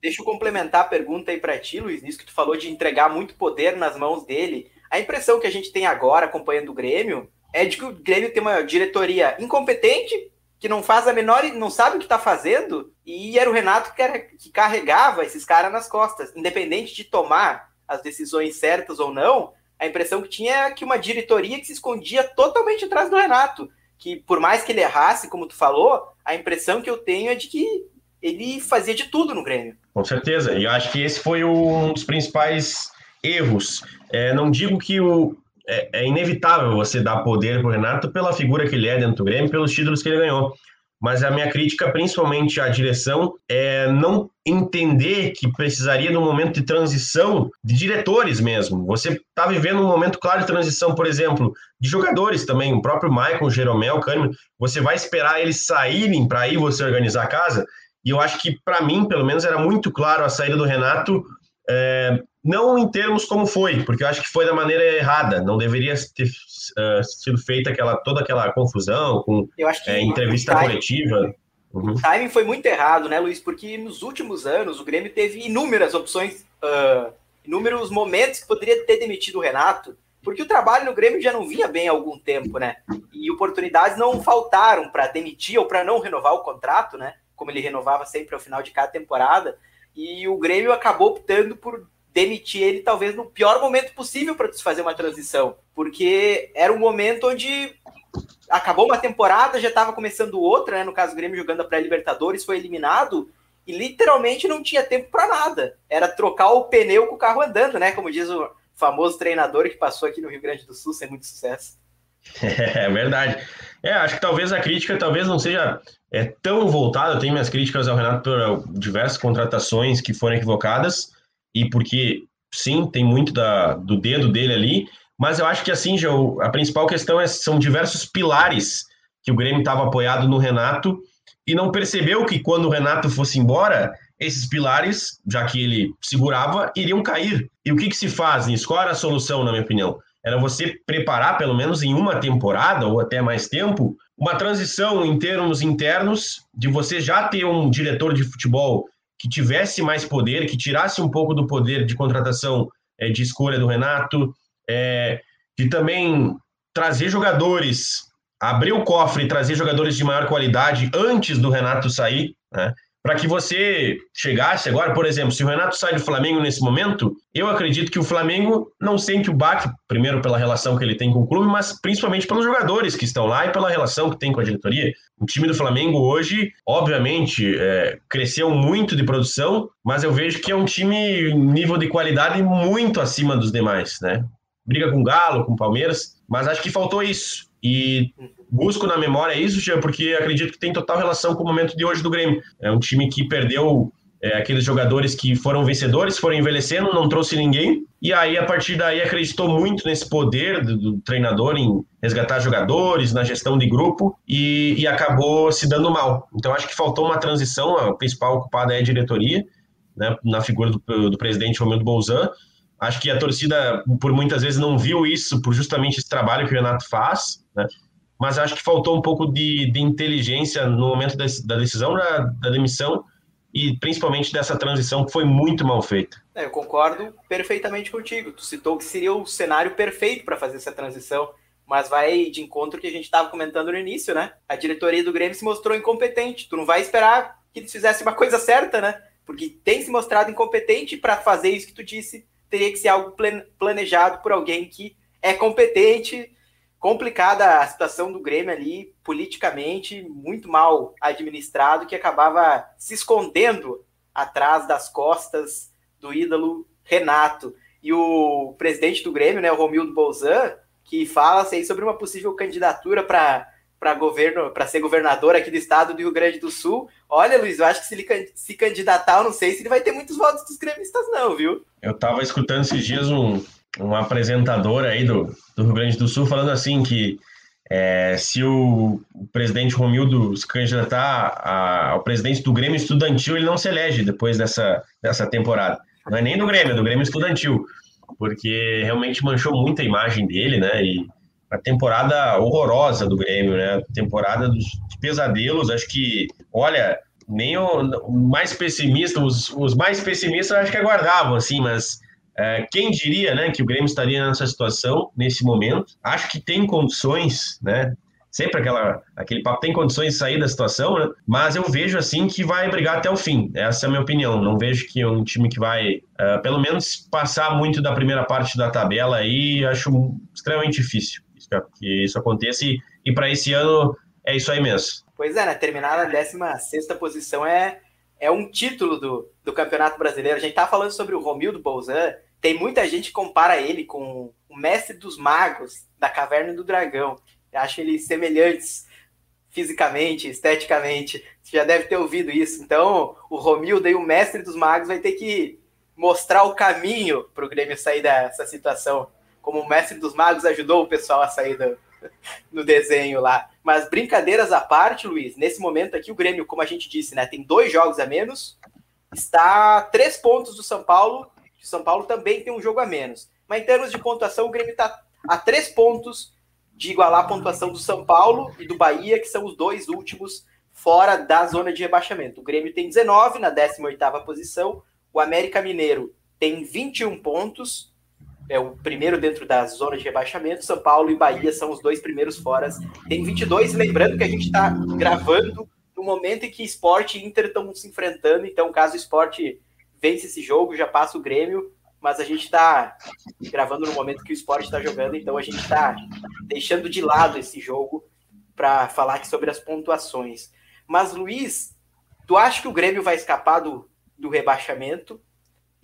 Deixa eu complementar a pergunta aí para ti, Luiz, nisso que tu falou de entregar muito poder nas mãos dele. A impressão que a gente tem agora, acompanhando o Grêmio, é de que o Grêmio tem uma diretoria incompetente, que não faz a menor, não sabe o que está fazendo, e era o Renato que carregava esses caras nas costas, independente de tomar as decisões certas ou não. A impressão que tinha é que uma diretoria que se escondia totalmente atrás do Renato, que por mais que ele errasse, como tu falou, a impressão que eu tenho é de que ele fazia de tudo no Grêmio. Com certeza, e eu acho que esse foi um dos principais erros. É, não digo que o, é, é inevitável você dar poder para o Renato pela figura que ele é dentro do Grêmio, pelos títulos que ele ganhou. Mas a minha crítica, principalmente à direção, é não entender que precisaria de um momento de transição de diretores mesmo. Você está vivendo um momento claro de transição, por exemplo, de jogadores também. O próprio Michael, Jeromel, Kahneman, você vai esperar eles saírem para aí você organizar a casa? E eu acho que, para mim, pelo menos, era muito claro a saída do Renato é, não em termos como foi, porque eu acho que foi da maneira errada, não deveria ter uh, sido feita aquela, toda aquela confusão com é, entrevista coletiva. Uhum. O timing foi muito errado, né, Luiz? Porque nos últimos anos o Grêmio teve inúmeras opções, uh, inúmeros momentos que poderia ter demitido o Renato, porque o trabalho no Grêmio já não vinha bem há algum tempo, né? E oportunidades não faltaram para demitir ou para não renovar o contrato, né? Como ele renovava sempre ao final de cada temporada. E o Grêmio acabou optando por demitir ele talvez no pior momento possível para se fazer uma transição, porque era um momento onde acabou uma temporada, já estava começando outra, né? No caso, o Grêmio jogando a pré-Libertadores foi eliminado e literalmente não tinha tempo para nada. Era trocar o pneu com o carro andando, né? Como diz o famoso treinador que passou aqui no Rio Grande do Sul sem muito sucesso. É verdade. É, acho que talvez a crítica talvez não seja é, tão voltada. Eu tenho minhas críticas ao Renato por diversas contratações que foram equivocadas, e porque, sim, tem muito da, do dedo dele ali, mas eu acho que, assim, já, a principal questão é, são diversos pilares que o Grêmio estava apoiado no Renato e não percebeu que quando o Renato fosse embora, esses pilares, já que ele segurava, iriam cair. E o que, que se faz nisso? Qual era a solução, na minha opinião? Era você preparar, pelo menos em uma temporada ou até mais tempo, uma transição em termos internos, de você já ter um diretor de futebol que tivesse mais poder, que tirasse um pouco do poder de contratação é, de escolha do Renato, é, de também trazer jogadores, abrir o cofre e trazer jogadores de maior qualidade antes do Renato sair, né? Para que você chegasse agora, por exemplo, se o Renato sai do Flamengo nesse momento, eu acredito que o Flamengo não sente o baque, primeiro pela relação que ele tem com o clube, mas principalmente pelos jogadores que estão lá e pela relação que tem com a diretoria. O time do Flamengo hoje, obviamente, é, cresceu muito de produção, mas eu vejo que é um time nível de qualidade muito acima dos demais, né? Briga com o Galo, com o Palmeiras, mas acho que faltou isso. E busco na memória isso, Jean, porque acredito que tem total relação com o momento de hoje do Grêmio. É um time que perdeu é, aqueles jogadores que foram vencedores, foram envelhecendo, não trouxe ninguém, e aí a partir daí acreditou muito nesse poder do, do treinador em resgatar jogadores, na gestão de grupo, e, e, acabou se dando mal. Então acho que faltou uma transição, a principal ocupada é a diretoria, né, na figura do, do presidente Romildo Bolzan, Acho que a torcida, por muitas vezes, não viu isso por justamente esse trabalho que o Renato faz, né? mas acho que faltou um pouco de, de inteligência no momento da, da decisão da, da, demissão e principalmente dessa transição que foi muito mal feita. É, eu concordo perfeitamente contigo. Tu citou que seria o cenário perfeito para fazer essa transição, mas vai de encontro que a gente estava comentando no início, né? A diretoria do Grêmio se mostrou incompetente. Tu não vai esperar que eles fizessem uma coisa certa, né? Porque tem se mostrado incompetente para fazer isso que tu disse. Teria que ser algo planejado por alguém que é competente complicada a situação do Grêmio ali, politicamente, muito mal administrado, que acabava se escondendo atrás das costas do ídolo Renato. E o presidente do Grêmio, né, o Romildo Bolzan, que fala assim, sobre uma possível candidatura para para governo, para ser governador aqui do estado do Rio Grande do Sul. Olha, Luiz, eu acho que se ele se candidatar, eu não sei se ele vai ter muitos votos dos gremistas, não, viu? Eu estava escutando esses dias um, um apresentador aí do, do Rio Grande do Sul falando assim que é, se o, o, presidente Romildo se candidatar a, ao presidente do Grêmio Estudantil, ele não se elege depois dessa, dessa temporada. Não é nem do Grêmio, é do Grêmio Estudantil, porque realmente manchou muito a imagem dele, né? E a temporada horrorosa do Grêmio, né? Temporada dos pesadelos, acho que, olha, nem o, mais pessimista, os, os mais pessimistas acho que aguardavam, assim, mas é, quem diria né, que o Grêmio estaria nessa situação, nesse momento? Acho que tem condições, né? Sempre aquela, aquele papo tem condições de sair da situação, né? Mas eu vejo assim que vai brigar até o fim. Essa é a minha opinião. Não vejo que é um time que vai, uh, pelo menos, passar muito da primeira parte da tabela aí. Acho extremamente difícil que isso aconteça. E, e para esse ano é isso aí mesmo. Pois é, né? Terminar na 16 posição é, é um título do, do Campeonato Brasileiro. A gente tá falando sobre o Romildo Bolzan, tem muita gente que compara ele com o mestre dos magos da Caverna do Dragão. Eu acho eles semelhantes fisicamente, esteticamente. Você já deve ter ouvido isso. Então, o Romildo e o mestre dos magos vai ter que mostrar o caminho para o Grêmio sair dessa situação. Como o mestre dos magos ajudou o pessoal a sair do, no desenho lá. Mas brincadeiras à parte, Luiz, nesse momento aqui o Grêmio, como a gente disse, né, tem dois jogos a menos, está a três pontos do São Paulo o São Paulo também tem um jogo a menos. Mas em termos de pontuação, o Grêmio está a três pontos de igualar a pontuação do São Paulo e do Bahia, que são os dois últimos fora da zona de rebaixamento. O Grêmio tem 19 na 18ª posição, o América Mineiro tem 21 pontos, é o primeiro dentro da zona de rebaixamento. São Paulo e Bahia são os dois primeiros fora, tem 22. Lembrando que a gente está gravando no momento em que Esporte e Inter estão se enfrentando, então caso o Esporte vence esse jogo, já passa o Grêmio, mas a gente está gravando no momento que o esporte está jogando, então a gente está deixando de lado esse jogo para falar aqui sobre as pontuações. Mas, Luiz, tu acha que o Grêmio vai escapar do, do rebaixamento?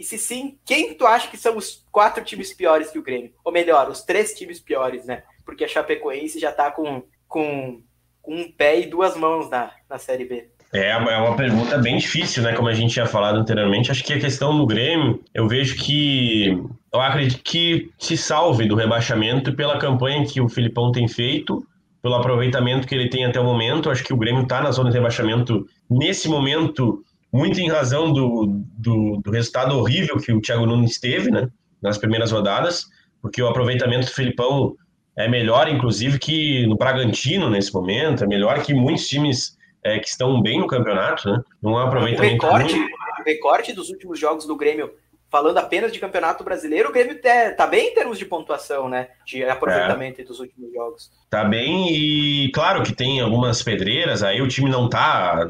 E se sim, quem tu acha que são os quatro times piores que o Grêmio? Ou melhor, os três times piores, né? Porque a Chapecoense já está com, com, com um pé e duas mãos na, na Série B. É, é uma pergunta bem difícil, né? Como a gente tinha falado anteriormente. Acho que a questão do Grêmio, eu vejo que. Eu acredito que se salve do rebaixamento pela campanha que o Filipão tem feito, pelo aproveitamento que ele tem até o momento. Acho que o Grêmio está na zona de rebaixamento nesse momento, muito em razão do, do, do, resultado horrível que o Thiago Nunes teve, né? Nas primeiras rodadas, porque o aproveitamento do Filipão é melhor, inclusive, que no Bragantino nesse momento, é melhor que muitos times é, que estão bem no campeonato, né? Não é um aproveitamento. O recorte, o recorte dos últimos jogos do Grêmio, falando apenas de campeonato brasileiro, o Grêmio tá, tá bem em termos de pontuação, né? De aproveitamento é. dos últimos jogos. Tá bem, e claro que tem algumas pedreiras, aí o time não tá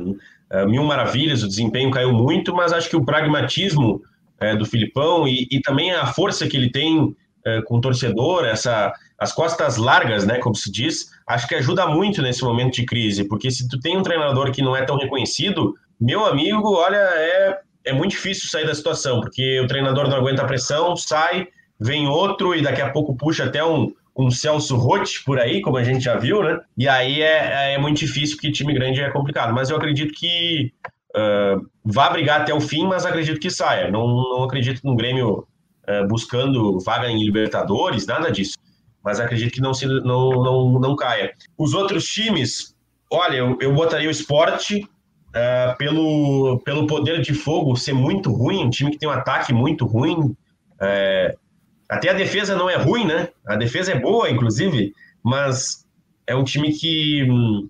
é, mil maravilhas, o desempenho caiu muito, mas acho que o pragmatismo é, do Filipão e, e, também a força que ele tem é, com o torcedor, essa, as costas largas, né, como se diz, acho que ajuda muito nesse momento de crise, porque se tu tem um treinador que não é tão reconhecido, meu amigo, olha, é, é muito difícil sair da situação, porque o treinador não aguenta a pressão, sai, vem outro e daqui a pouco puxa até um, um Celso Rotti por aí, como a gente já viu, né? E aí é, é muito difícil, porque time grande é complicado. Mas eu acredito que uh, vá brigar até o fim, mas acredito que saia. Não, não acredito no Grêmio uh, buscando vaga em Libertadores, nada disso mas acredito que não, se, não, não, não caia. Os outros times, olha, eu, eu botaria o esporte uh, pelo, pelo poder de fogo ser muito ruim, um time que tem um ataque muito ruim. É, até a defesa não é ruim, né? A defesa é boa, inclusive, mas é um time que hum,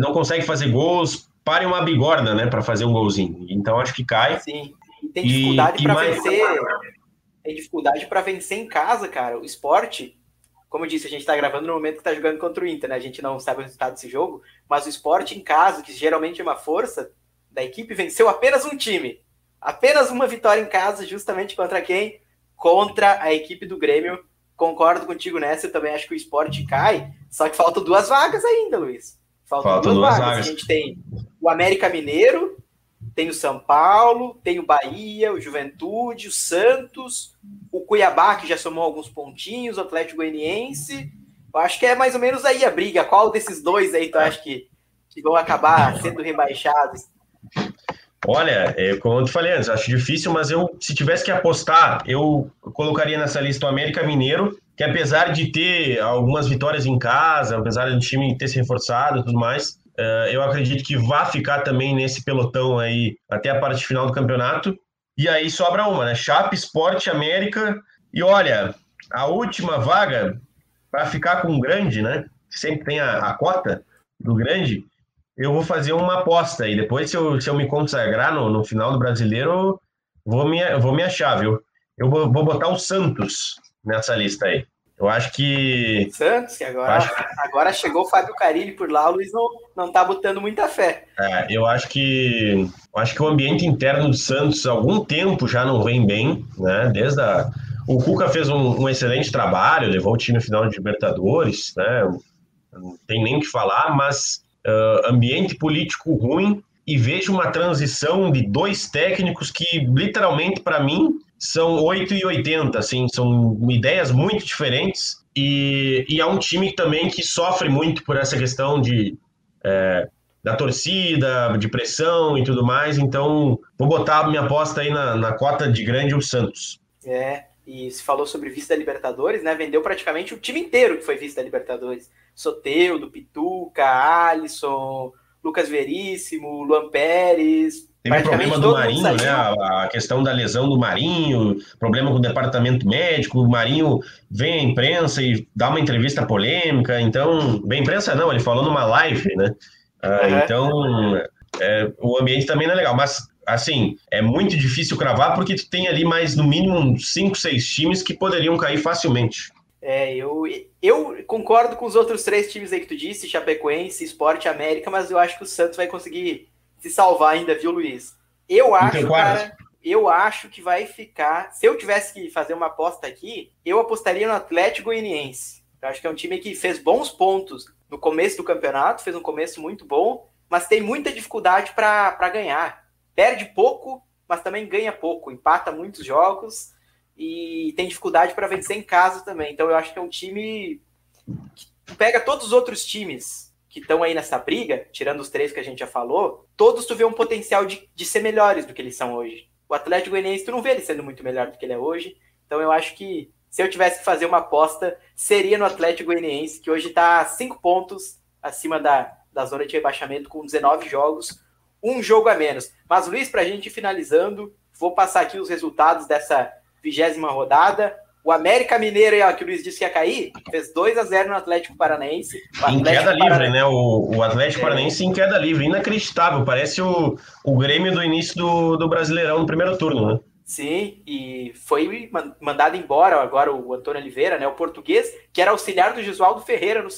não consegue fazer gols, pare uma bigorna, né, para fazer um golzinho. Então acho que cai. Sim, tem dificuldade para mais... vencer. Tem dificuldade para vencer em casa, cara. O esporte como eu disse, a gente está gravando no momento que está jogando contra o Inter, né? A gente não sabe o resultado desse jogo, mas o esporte em casa, que geralmente é uma força da equipe, venceu apenas um time. Apenas uma vitória em casa, justamente contra quem? Contra a equipe do Grêmio. Concordo contigo nessa, eu também acho que o esporte cai, só que faltam duas vagas ainda, Luiz. Faltam, faltam duas, duas vagas. vagas. A gente tem o América Mineiro, tem o São Paulo, tem o Bahia, o Juventude, o Santos, o Cuiabá, que já somou alguns pontinhos, o Atlético Goianiense. Eu acho que é mais ou menos aí a briga. Qual desses dois aí tu acha que, que vão acabar sendo rebaixados? Olha, é, como eu te falei antes, acho difícil, mas eu, se tivesse que apostar, eu colocaria nessa lista o América Mineiro, que apesar de ter algumas vitórias em casa, apesar do time ter se reforçado e tudo mais, uh, eu acredito que vai ficar também nesse pelotão aí até a parte final do campeonato. E aí sobra uma, né? Chape, Esporte, América. E olha, a última vaga, para ficar com o grande, né? Sempre tem a, a cota do grande, eu vou fazer uma aposta e depois, se eu, se eu me consagrar no, no final do brasileiro, vou me, vou me achar, viu? Eu vou, vou botar o Santos nessa lista aí. Eu acho que. Santos, que agora, acho... agora chegou o Fábio Carilli por lá, o Luiz não, não tá botando muita fé. É, eu acho que. Eu acho que o ambiente interno do Santos há algum tempo já não vem bem, né? Desde a. O Cuca fez um, um excelente trabalho, levou o time no final de Libertadores, né? Não tem nem o que falar, mas uh, ambiente político ruim e vejo uma transição de dois técnicos que, literalmente, para mim, são 8 e 80, assim, são ideias muito diferentes e, e é um time também que sofre muito por essa questão de é, da torcida, de pressão e tudo mais, então vou botar minha aposta aí na, na cota de grande o Santos. É, e se falou sobre vice da Libertadores, né? Vendeu praticamente o time inteiro que foi vice da Libertadores. Soteudo, Pituca, Alisson, Lucas Veríssimo, Luan Pérez, Teve o problema do Marinho, né? A, a, questão da lesão do Marinho, problema com o departamento médico. O Marinho vem à imprensa e dá uma entrevista polêmica. Então, bem, imprensa não, ele falou numa live, né? Ah, uhum. Então, é, o ambiente também não é legal. Mas, assim, é muito difícil cravar porque tu tem ali mais, no mínimo, cinco, seis times que poderiam cair facilmente. É, eu, eu concordo com os outros três times aí que tu disse, Chapecoense, Esporte América, mas eu acho que o Santos vai conseguir se salvar ainda, viu, Luiz? Eu acho, cara, eu acho que vai ficar. Se eu tivesse que fazer uma aposta aqui, eu apostaria no Atlético Goianiense. Eu acho que é um time que fez bons pontos no começo do campeonato, fez um começo muito bom, mas tem muita dificuldade para ganhar. Perde pouco, mas também ganha pouco, empata muitos jogos e tem dificuldade para vencer em casa também. Então eu acho que é um time que pega todos os outros times que estão aí nessa briga, tirando os três que a gente já falou, todos tu vê um potencial de, de ser melhores do que eles são hoje. O Atlético Goianiense, tu não vê ele sendo muito melhor do que ele é hoje. Então eu acho que se eu tivesse que fazer uma aposta, seria no Atlético Goianiense, que hoje está cinco pontos acima da, da zona de rebaixamento, com 19 jogos, um jogo a menos. Mas, Luiz, para a gente finalizando, vou passar aqui os resultados dessa vigésima rodada. O América Mineiro, que o Luiz disse que ia cair, fez 2 a 0 no Atlético Paranaense. Atlético em queda livre, né? O, o Atlético é. Paranaense em queda livre, inacreditável. Parece o, o Grêmio do início do, do Brasileirão no primeiro turno, né? Sim, e foi mandado embora agora o Antônio Oliveira, né? O português, que era auxiliar do Gisualdo Ferreira no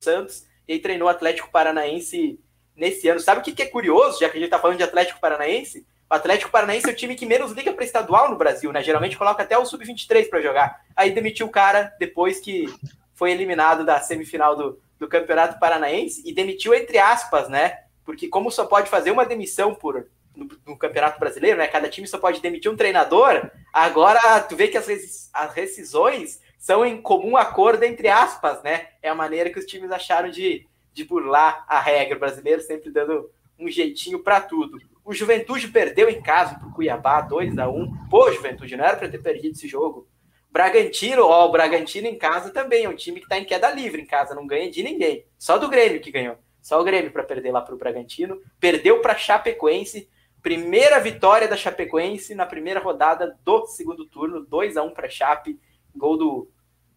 Santos, e treinou o Atlético Paranaense nesse ano. Sabe o que, que é curioso, já que a gente tá falando de Atlético Paranaense? O Atlético Paranaense é o time que menos liga para estadual no Brasil, né? Geralmente coloca até o sub-23 para jogar. Aí demitiu o cara depois que foi eliminado da semifinal do, do Campeonato Paranaense e demitiu entre aspas, né? Porque como só pode fazer uma demissão por no, no, Campeonato Brasileiro, né? Cada time só pode demitir um treinador. Agora tu vê que as, as rescisões são em comum acordo entre aspas, né? É a maneira que os times acharam de, de burlar a regra brasileira, sempre dando um jeitinho para tudo. O Juventude perdeu em casa para o Cuiabá, 2 a 1 Pô, Juventude, não era para ter perdido esse jogo. Bragantino, ó, o Bragantino em casa também é um time que está em queda livre em casa, não ganha de ninguém. Só do Grêmio que ganhou. Só o Grêmio para perder lá para o Bragantino. Perdeu para Chapecoense. Primeira vitória da Chapecoense na primeira rodada do segundo turno, 2 a 1 para Chape. Gol do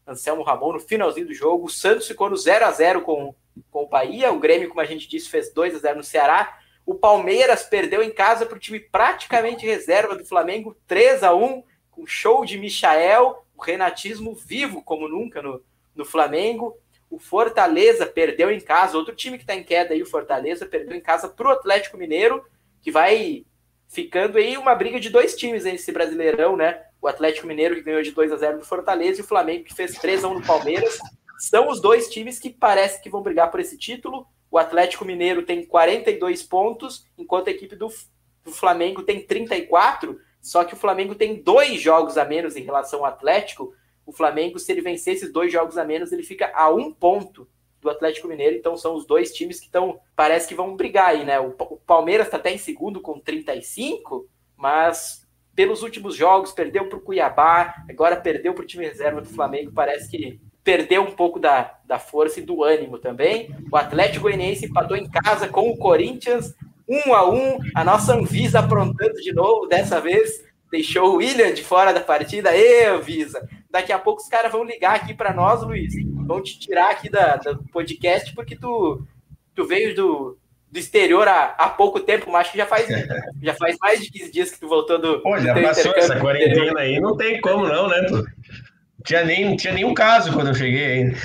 Anselmo Ramon no finalzinho do jogo. O Santos ficou no 0 a 0 com, com o Bahia. O Grêmio, como a gente disse, fez 2 a 0 no Ceará. O Palmeiras perdeu em casa para o time praticamente reserva do Flamengo, 3 a 1 com show de Michael, o renatismo vivo como nunca no, no Flamengo. O Fortaleza perdeu em casa, outro time que está em queda aí, o Fortaleza, perdeu em casa para o Atlético Mineiro, que vai ficando aí uma briga de dois times nesse Brasileirão, né? O Atlético Mineiro que ganhou de 2 a 0 do Fortaleza e o Flamengo que fez 3 a 1 no Palmeiras. São os dois times que parece que vão brigar por esse título. O Atlético Mineiro tem 42 pontos, enquanto a equipe do, do Flamengo tem 34. Só que o Flamengo tem dois jogos a menos em relação ao Atlético. O Flamengo, se ele vencer esses dois jogos a menos, ele fica a um ponto do Atlético Mineiro. Então são os dois times que estão, parece que vão brigar aí, né? O, o Palmeiras está até em segundo com 35, mas pelos últimos jogos perdeu para o Cuiabá, agora perdeu para o time reserva do Flamengo. Parece que perdeu um pouco da, da força e do ânimo também. O Atlético Goianiense empatou em casa com o Corinthians, um a um. A nossa Anvisa aprontando de novo, dessa vez deixou o William de fora da partida. Ê, Anvisa! Daqui a pouco os caras vão ligar aqui para nós, Luiz. Vão te tirar aqui da, do podcast porque tu, tu veio do, do exterior há, há pouco tempo, mas acho que já faz, já faz mais de 15 dias que tu voltou do. Olha, passou essa quarentena aí, não tem como não, né? Tinha nem, tinha nenhum caso quando eu cheguei ainda.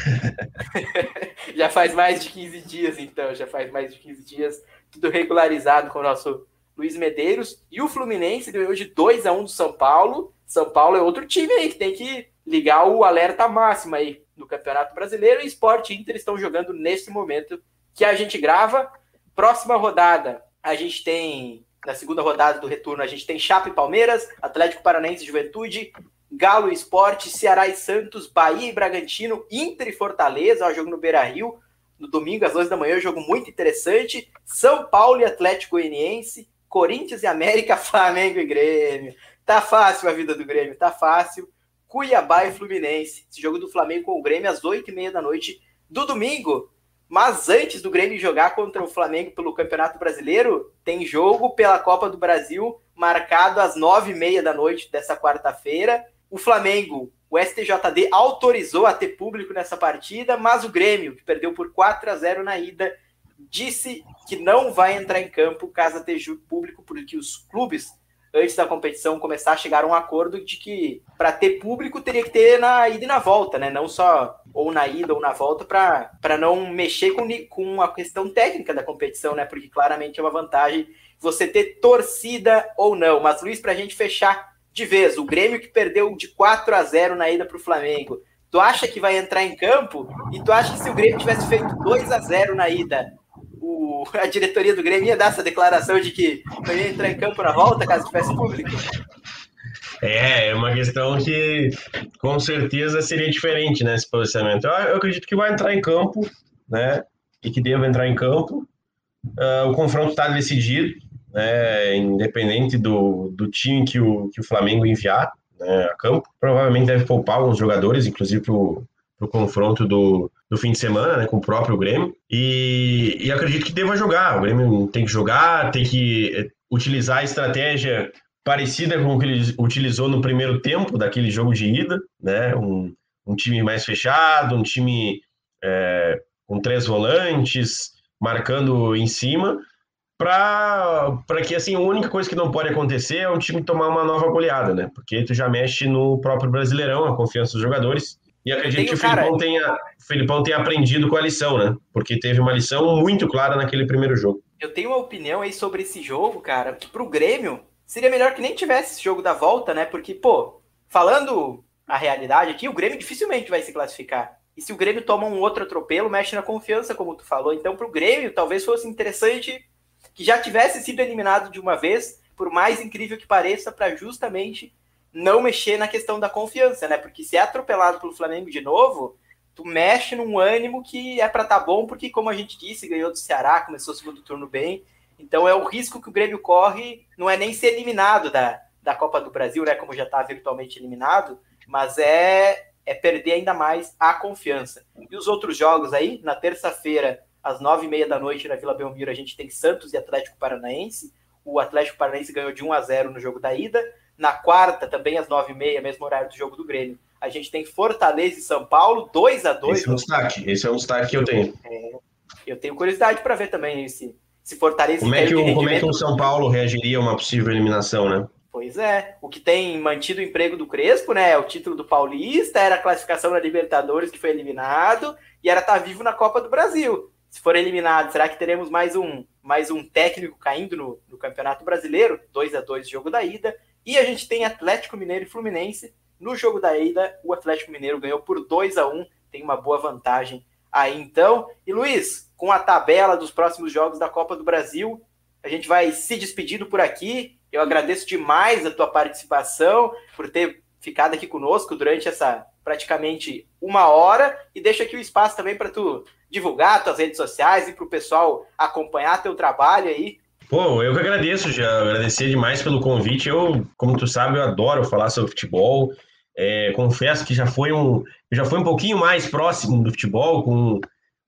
já faz mais de 15 dias, então, já faz mais de 15 dias, tudo regularizado com o nosso Luiz Medeiros. E o Fluminense ganhou de 2 a 1 do São Paulo. São Paulo é outro time aí que tem que ligar o alerta máximo aí no Campeonato Brasileiro. E Sport e Inter estão jogando nesse momento que a gente grava. Próxima rodada, a gente tem. Na segunda rodada do retorno, a gente tem Chape e Palmeiras, Atlético Paranaense e Juventude, Galo Esporte, Ceará e Santos, Bahia e Bragantino, Inter e Fortaleza, ó, jogo no Beira Rio, no domingo às 2 da manhã, jogo muito interessante. São Paulo e Atlético Goianiense, Corinthians e América, Flamengo e Grêmio. Tá fácil a vida do Grêmio, tá fácil. Cuiabá e Fluminense. Esse jogo do Flamengo com o Grêmio às 8h30 da noite do domingo. Mas antes do Grêmio jogar contra o Flamengo pelo Campeonato Brasileiro, tem jogo pela Copa do Brasil marcado às 9h30 da noite dessa quarta-feira. O Flamengo, o STJD autorizou a ter público nessa partida, mas o Grêmio, que perdeu por 4 a 0 na ida, disse que não vai entrar em campo caso esteja público, porque os clubes, antes da competição começar, a chegar a um acordo de que para ter público teria que ter na ida e na volta, né? Não só ou na ida ou na volta, para não mexer com, com a questão técnica da competição, né? Porque claramente é uma vantagem você ter torcida ou não. Mas, Luiz, para a gente fechar de vez, o Grêmio que perdeu de 4 a 0 na ida para o Flamengo. Tu acha que vai entrar em campo? E tu acha que se o Grêmio tivesse feito 2 a 0 na ida, o, a diretoria do Grêmio ia dar essa declaração de que ia entrar em campo na volta caso tivesse público? É, é uma questão que com certeza seria diferente, né, esse posicionamento. Eu, eu acredito que vai entrar em campo, né, e que deva entrar em campo. Uh, o confronto está decidido, né, independente do, do time que o, que o Flamengo enviar né, a campo. Provavelmente deve poupar alguns jogadores, inclusive para o confronto do, do fim de semana, né, com o próprio Grêmio. E, e acredito que deva jogar. O Grêmio tem que jogar, tem que eh, utilizar a estratégia parecida com o que ele utilizou no primeiro tempo daquele jogo de ida, né? Um, um time mais fechado, um time é, com três volantes, marcando em cima, para que assim, a única coisa que não pode acontecer é um time tomar uma nova goleada, né? Porque tu já mexe no próprio Brasileirão, a confiança dos jogadores. E acredito que o Filipão, tenha, o Filipão tenha aprendido com a lição, né? Porque teve uma lição muito clara naquele primeiro jogo. Eu tenho uma opinião aí sobre esse jogo, cara, que pro Grêmio seria melhor que nem tivesse esse jogo da volta, né? Porque, pô, falando a realidade aqui, o Grêmio dificilmente vai se classificar. E se o Grêmio toma um outro atropelo, mexe na confiança, como tu falou. Então, pro Grêmio, talvez fosse interessante que já tivesse sido eliminado de uma vez, por mais incrível que pareça, para justamente não mexer na questão da confiança, né? Porque se é atropelado pelo Flamengo de novo, tu mexe num ânimo que é para tá bom, porque como a gente disse, ganhou do Ceará, começou o segundo turno bem. Então é o risco que o Grêmio corre, não é nem ser eliminado da, da Copa do Brasil, né? Como já está virtualmente eliminado, mas é, é perder ainda mais a confiança. E os outros jogos aí, na terça-feira, às nove e meia da noite, na Vila Belmiro, a gente tem Santos e Atlético Paranaense. O Atlético Paranaense ganhou de 1 a 0 no jogo da ida. Na quarta, também às nove e meia, mesmo horário do jogo do Grêmio, a gente tem Fortaleza e São Paulo, 2 a 2 Esse é um destaque, esse é um destaque que eu tenho. É, eu tenho curiosidade para ver também esse, se Fortaleza... Como é, que o, como é que o São Paulo reagiria a uma possível eliminação, né? Pois é, o que tem mantido o emprego do Crespo, né? É o título do Paulista, era a classificação na Libertadores que foi eliminado e era estar tá vivo na Copa do Brasil. Se for eliminado, será que teremos mais um, mais um técnico caindo no, no Campeonato Brasileiro? 2 a 2 jogo da ida. E a gente tem Atlético Mineiro e Fluminense. No jogo da ida, o Atlético Mineiro ganhou por 2 a 1 tem uma boa vantagem aí então. E Luiz, com a tabela dos próximos jogos da Copa do Brasil, a gente vai se despedindo por aqui. Eu agradeço demais a tua participação, por ter ficado aqui conosco durante essa praticamente uma hora e deixa aqui o espaço também para tu divulgar tuas redes sociais e para o pessoal acompanhar teu trabalho aí. Pô, eu que agradeço, já agradecer demais pelo convite. Eu, como tu sabe, eu adoro falar sobre futebol. É, confesso que já foi um, já foi um pouquinho mais próximo do futebol, com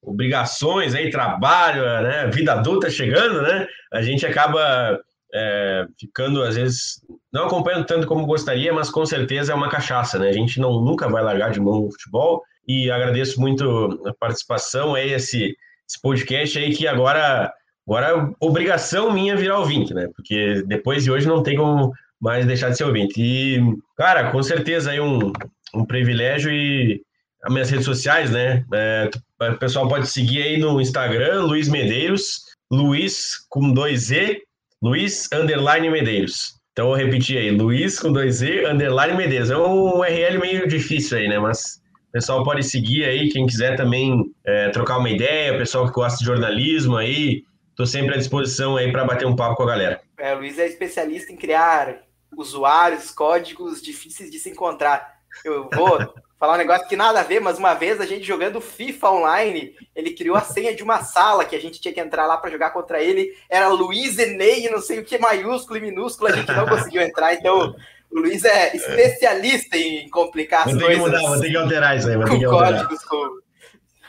obrigações aí, trabalho, né, vida adulta chegando, né? A gente acaba é, ficando às vezes não acompanhando tanto como gostaria, mas com certeza é uma cachaça, né? A gente não nunca vai largar de mão o futebol e agradeço muito a participação aí esse, esse podcast aí que agora agora é obrigação minha virar ouvinte, né? Porque depois de hoje não tem como mais deixar de ser ouvinte. E cara, com certeza aí um, um privilégio e as minhas redes sociais, né? É, o pessoal pode seguir aí no Instagram, Luiz Medeiros, Luiz com dois E, Luiz underline Medeiros. Então eu vou repetir aí, Luiz com dois E, underline Medeiros. É um URL meio difícil aí, né? Mas o pessoal pode seguir aí, quem quiser também é, trocar uma ideia, o pessoal que gosta de jornalismo aí, estou sempre à disposição aí para bater um papo com a galera. É, o Luiz é especialista em criar usuários, códigos difíceis de se encontrar. Eu vou falar um negócio que nada a ver, mas uma vez a gente jogando FIFA online, ele criou a senha de uma sala que a gente tinha que entrar lá para jogar contra ele. Era Luiz Enei, não sei o que, maiúsculo e minúsculo, a gente não conseguiu entrar. Então, o Luiz é especialista em complicar as vou coisas. Mudar, vou ter que alterar isso aí, vou ter que alterar. códigos com,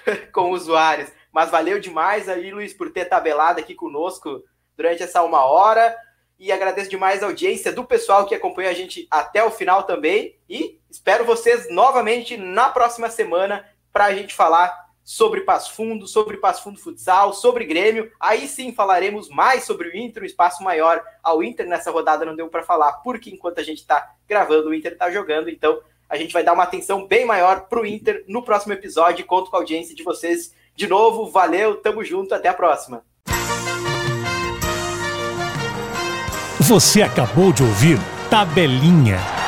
com usuários. Mas valeu demais aí, Luiz, por ter tabelado aqui conosco durante essa uma hora e agradeço demais a audiência do pessoal que acompanha a gente até o final também. E espero vocês novamente na próxima semana para a gente falar sobre Passo Fundo, sobre Passo Fundo Futsal, sobre Grêmio. Aí sim falaremos mais sobre o Inter, um espaço maior ao Inter nessa rodada não deu para falar, porque enquanto a gente está gravando, o Inter está jogando. Então a gente vai dar uma atenção bem maior para o Inter no próximo episódio. Conto com a audiência de vocês de novo. Valeu, tamo junto, até a próxima. Você acabou de ouvir Tabelinha